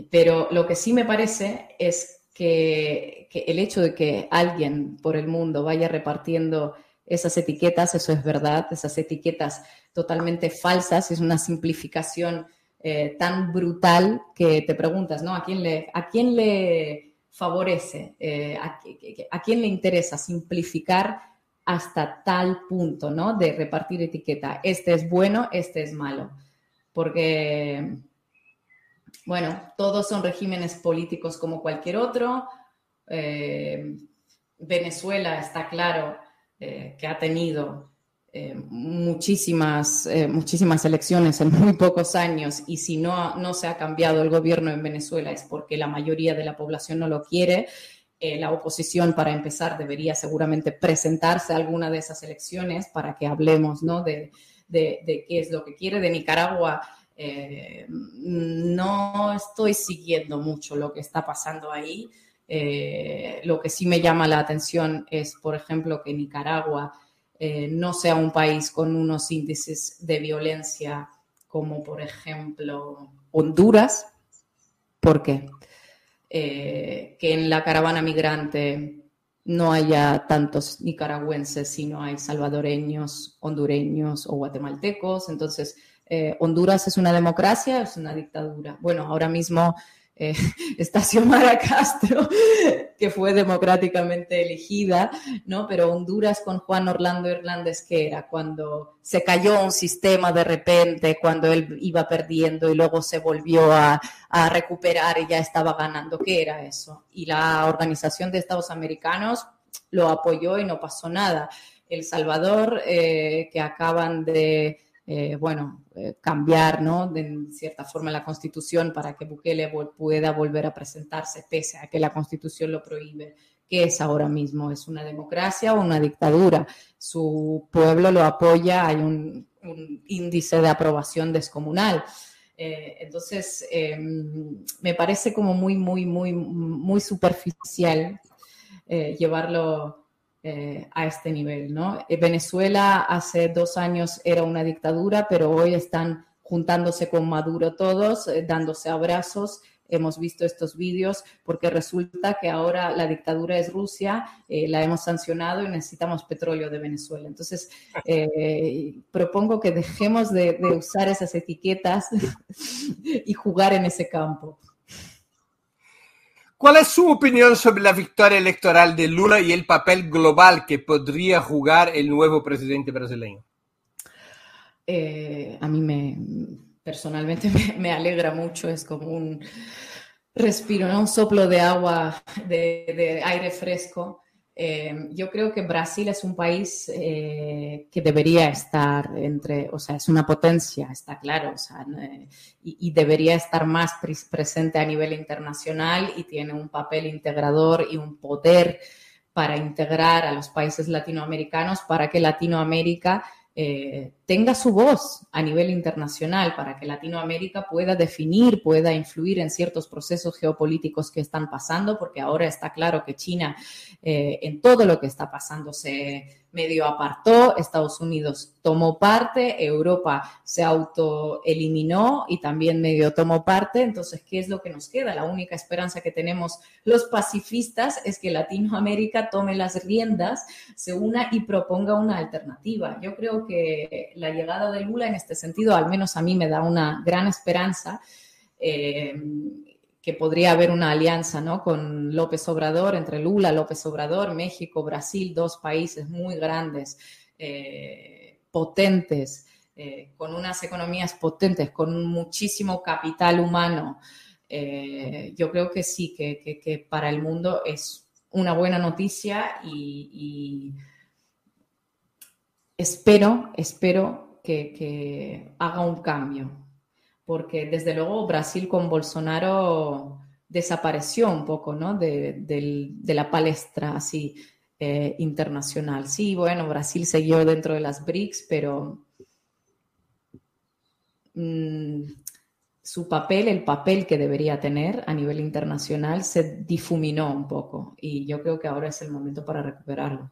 pero lo que sí me parece es que, el hecho de que alguien por el mundo vaya repartiendo esas etiquetas, eso es verdad, esas etiquetas totalmente falsas, es una simplificación eh, tan brutal que te preguntas, ¿no? ¿A quién le, a quién le favorece? Eh, a, quién le interesa simplificar hasta tal punto, ¿no? De repartir etiqueta. Este es bueno, este es malo. Porque bueno, todos son regímenes políticos como cualquier otro. Eh, Venezuela está claro eh, que ha tenido eh, muchísimas, muchísimas elecciones en muy pocos años y si no, no se ha cambiado el gobierno en Venezuela es porque la mayoría de la población no lo quiere. la oposición, para empezar, debería seguramente presentarse a alguna de esas elecciones para que hablemos ¿no? de, de qué es lo que quiere. De Nicaragua eh, no estoy siguiendo mucho lo que está pasando ahí. Eh, lo que sí me llama la atención es, por ejemplo, que Nicaragua eh, no sea un país con unos índices de violencia como, por ejemplo, Honduras. ¿Por qué? que en la caravana migrante no haya tantos nicaragüenses, sino hay salvadoreños, hondureños o guatemaltecos. Entonces, eh, Honduras es una democracia, es una dictadura. Bueno, ahora mismo eh, está Castro, que fue democráticamente elegida, ¿no? Pero Honduras con Juan Orlando Hernández, ¿qué era? Cuando se cayó un sistema de repente, cuando él iba perdiendo y luego se volvió a, recuperar y ya estaba ganando, ¿qué era eso? Y la Organización de Estados Americanos lo apoyó y no pasó nada. El Salvador, eh, que acaban de eh, bueno, eh, cambiar, ¿no? De cierta forma la constitución para que Bukele pueda volver a presentarse, pese a que la constitución lo prohíbe. ¿Qué es ahora mismo? ¿Es una democracia o una dictadura? Su pueblo lo apoya, hay un, índice de aprobación descomunal. Eh, entonces, me parece como muy, muy, muy, muy superficial llevarlo eh, a este nivel. ¿no? Eh, Venezuela hace dos años era una dictadura, pero hoy están juntándose con Maduro todos, eh, dándose abrazos. Hemos visto estos vídeos porque resulta que ahora la dictadura es Rusia, la hemos sancionado y necesitamos petróleo de Venezuela. Entonces, propongo que dejemos de usar esas etiquetas y jugar en ese campo. ¿Cuál es su opinión sobre la victoria electoral de Lula y el papel global que podría jugar el nuevo presidente brasileño? Eh, a mí me personalmente me, alegra mucho, es como un respiro, un soplo de agua, de aire fresco eh, yo creo que Brasil es un país eh, que debería estar entre, o sea, es una potencia, está claro, o sea, eh, y, debería estar más presente a nivel internacional y tiene un papel integrador y un poder para integrar a los países latinoamericanos para que Latinoamérica eh, tenga su voz a nivel internacional para que Latinoamérica pueda definir, pueda influir en ciertos procesos geopolíticos que están pasando, porque ahora está claro que China eh, en todo lo que está pasando se medio apartó, Estados Unidos tomó parte, Europa se autoeliminó y también medio tomó parte. Entonces, ¿qué es lo que nos queda? La única esperanza que tenemos los pacifistas es que Latinoamérica tome las riendas, se una y proponga una alternativa. Yo creo que la llegada de Lula en este sentido, al menos a mí me da una gran esperanza. Eh, que podría haber una alianza ¿no? con López Obrador, entre Lula, López Obrador, México, Brasil, dos países muy grandes, eh, potentes, eh, con unas economías potentes, con muchísimo capital humano. Eh, yo creo que sí, que, para el mundo es una buena noticia y, espero, espero que haga un cambio porque desde luego Brasil con Bolsonaro desapareció un poco ¿no? de, la palestra así eh, internacional. Sí, bueno, Brasil siguió dentro de las BRICS, pero mm, su papel, el papel que debería tener a nivel internacional, se difuminó un poco y yo creo que ahora es el momento para recuperarlo.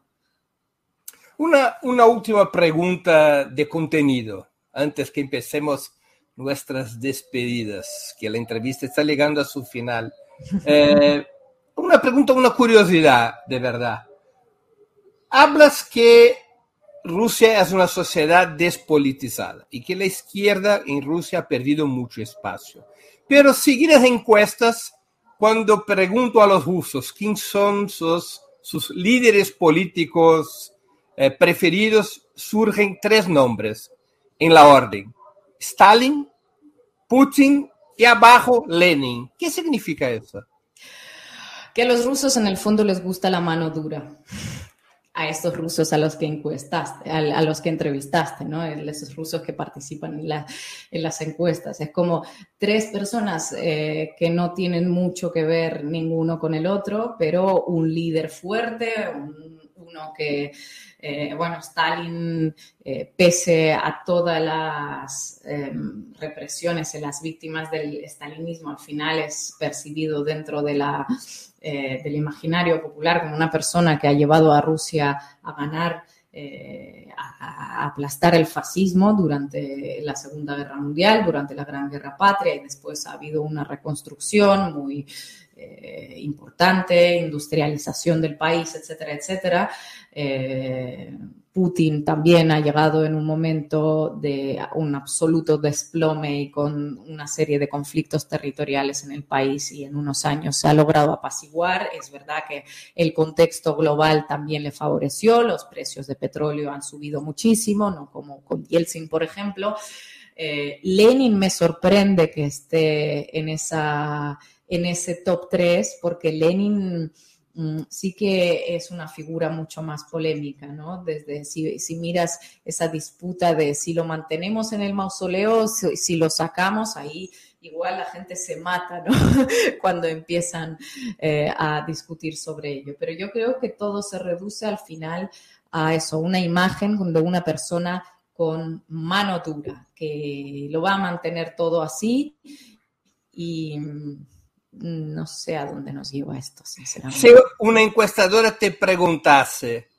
Una, una última pregunta de contenido antes que empecemos nuestras despedidas, que la entrevista está llegando a su final. Eh, una pregunta, una curiosidad, de verdad. Hablas que Rusia es una sociedad despolitizada y que la izquierda en Rusia ha perdido mucho espacio. Pero seguir las encuestas, cuando pregunto a los rusos quiénes son sus, sus líderes políticos eh, preferidos, surgen tres nombres en la orden. Stalin, Putin y abajo Lenin. ¿Qué significa eso? Que a los rusos en el fondo les gusta la mano dura a estos rusos a los que encuestaste, a, los que entrevistaste, ¿no? Esos rusos que participan en, las encuestas. Es como tres personas eh, que no tienen mucho que ver ninguno con el otro, pero un líder fuerte, uno que, eh, bueno, Stalin, eh, pese a todas las em, represiones en las víctimas del estalinismo, al final es percibido dentro de la eh, del imaginario popular como una persona que ha llevado a Rusia a ganar, a, aplastar el fascismo durante la Segunda Guerra Mundial, durante la Gran Guerra Patria y después ha habido una reconstrucción muy eh, importante, industrialización del país, etcétera, etcétera. Putin también ha llegado en un momento de un absoluto desplome y con una serie de conflictos territoriales en el país y en unos años se ha logrado apaciguar. Es verdad que el contexto global también le favoreció, los precios de petróleo han subido muchísimo, no como con Yeltsin, por ejemplo. Eh, Lenin me sorprende que esté en, esa, en ese top 3 porque Lenin Mm, sí que es una figura mucho más polémica, ¿no? Desde si, miras esa disputa de si lo mantenemos en el mausoleo, si, lo sacamos, ahí igual la gente se mata, ¿no? Cuando empiezan eh, a discutir sobre ello. Pero yo creo que todo se reduce al final a eso, una imagen de una persona con mano dura, que lo va a mantener todo así y no sé a dónde nos lleva esto, sinceramente. Si una encuestadora te preguntase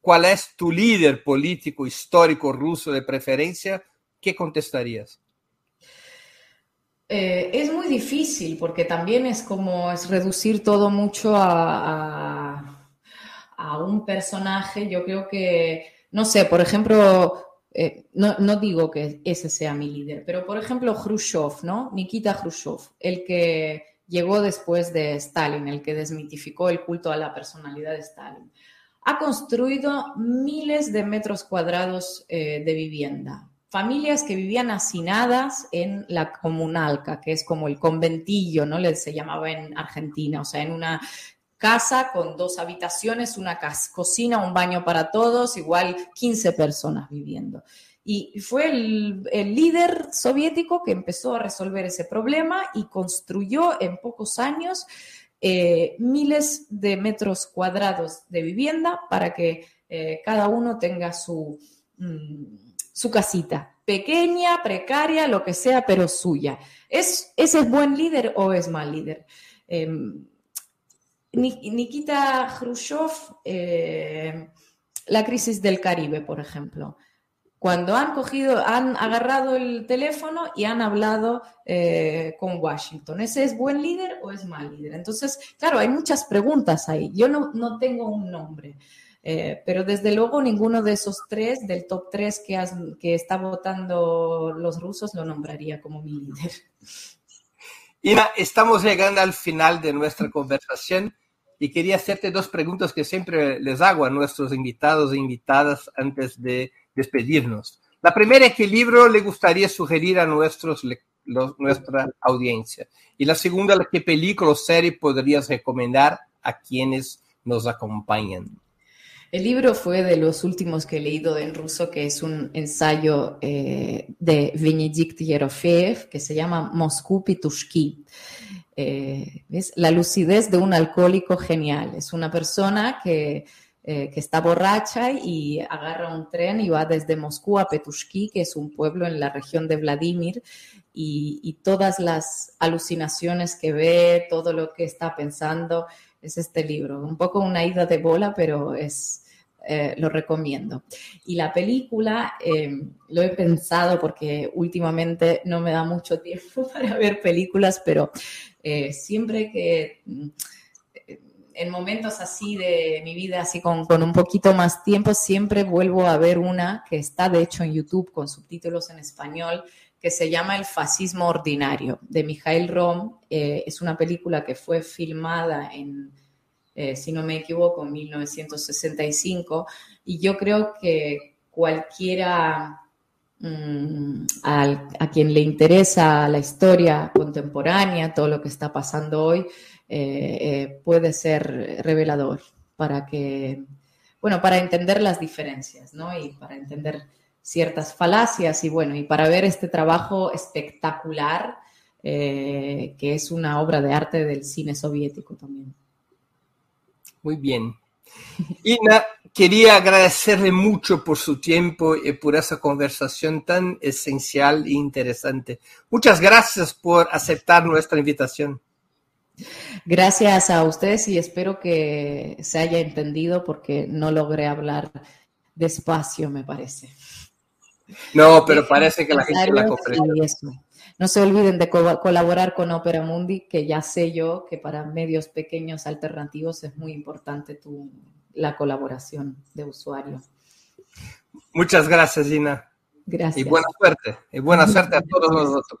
cuál es tu líder político histórico ruso de preferencia, ¿qué contestarías? Eh, es muy difícil porque también es como es reducir todo mucho a, a, un personaje. Yo creo que, no sé, por ejemplo, eh, no, no, digo que ese sea mi líder, pero por ejemplo Khrushchev, ¿no? Nikita Khrushchev, el que llegó después de Stalin, el que desmitificó el culto a la personalidad de Stalin. Ha construido miles de metros cuadrados eh, de vivienda. Familias que vivían hacinadas en la comunalca, que es como el conventillo, ¿no? Se llamaba en Argentina, o sea, en una casa con dos habitaciones, una cocina, un baño para todos, igual 15 personas viviendo. Y fue el, líder soviético que empezó a resolver ese problema y construyó en pocos años eh, miles de metros cuadrados de vivienda para que eh, cada uno tenga su, mm, su casita, pequeña, precaria, lo que sea, pero suya. ¿Es, ¿Ese es buen líder o es mal líder? Em, Nikita Khrushchev, eh, la crisis del Caribe, por ejemplo cuando han cogido, han agarrado el teléfono y han hablado eh, con Washington. ¿Ese es buen líder o es mal líder? Entonces, claro, hay muchas preguntas ahí. Yo no, no tengo un nombre, eh, pero desde luego ninguno de esos tres, del top tres que, que está votando los rusos, lo nombraría como mi líder. Ina, estamos llegando al final de nuestra conversación y quería hacerte dos preguntas que siempre les hago a nuestros invitados e invitadas antes de despedirnos. La primera es qué libro le gustaría sugerir a nuestros, nuestra audiencia. Y la segunda, qué película o serie podrías recomendar a quienes nos acompañan. El libro fue de los últimos que he leído en ruso, que es un ensayo eh, de Benedikt Yerofeev que se llama Moscú Pitushki. Eh, es la lucidez de un alcohólico genial. Es una persona que eh, que está borracha y agarra un tren y va desde Moscú a Petushki, que es un pueblo en la región de Vladimir, y, todas las alucinaciones que ve, todo lo que está pensando, es este libro. Un poco una ida de bola, pero es, eh, lo recomiendo. Y la película, eh, lo he pensado porque últimamente no me da mucho tiempo para ver películas, pero siempre que en momentos así de mi vida, así con, un poquito más tiempo, siempre vuelvo a ver una que está de hecho en YouTube con subtítulos en español, que se llama El fascismo ordinario, de Mijail Rom. Eh, es una película que fue filmada en, eh, si no me equivoco, en 1965, y yo creo que cualquiera mm, a quien le interesa la historia contemporánea, todo lo que está pasando hoy, eh, puede ser revelador para que, bueno, para entender las diferencias, ¿no? Y para entender ciertas falacias y bueno, y para ver este trabajo espectacular eh, que es una obra de arte del cine soviético también. Muy bien. Ina, quería agradecerle mucho por su tiempo y por esa conversación tan esencial e interesante. Muchas gracias por aceptar nuestra invitación. Gracias a ustedes y espero que se haya entendido porque no logré hablar despacio, me parece. No, pero parece que la gente la comprende. No se olviden de colaborar con Opera Mundi, que ya sé yo que para medios pequeños alternativos es muy importante tu, la colaboración de usuario. Muchas gracias, Gina. Gracias. Y buena suerte. Y buena suerte a todos nosotros.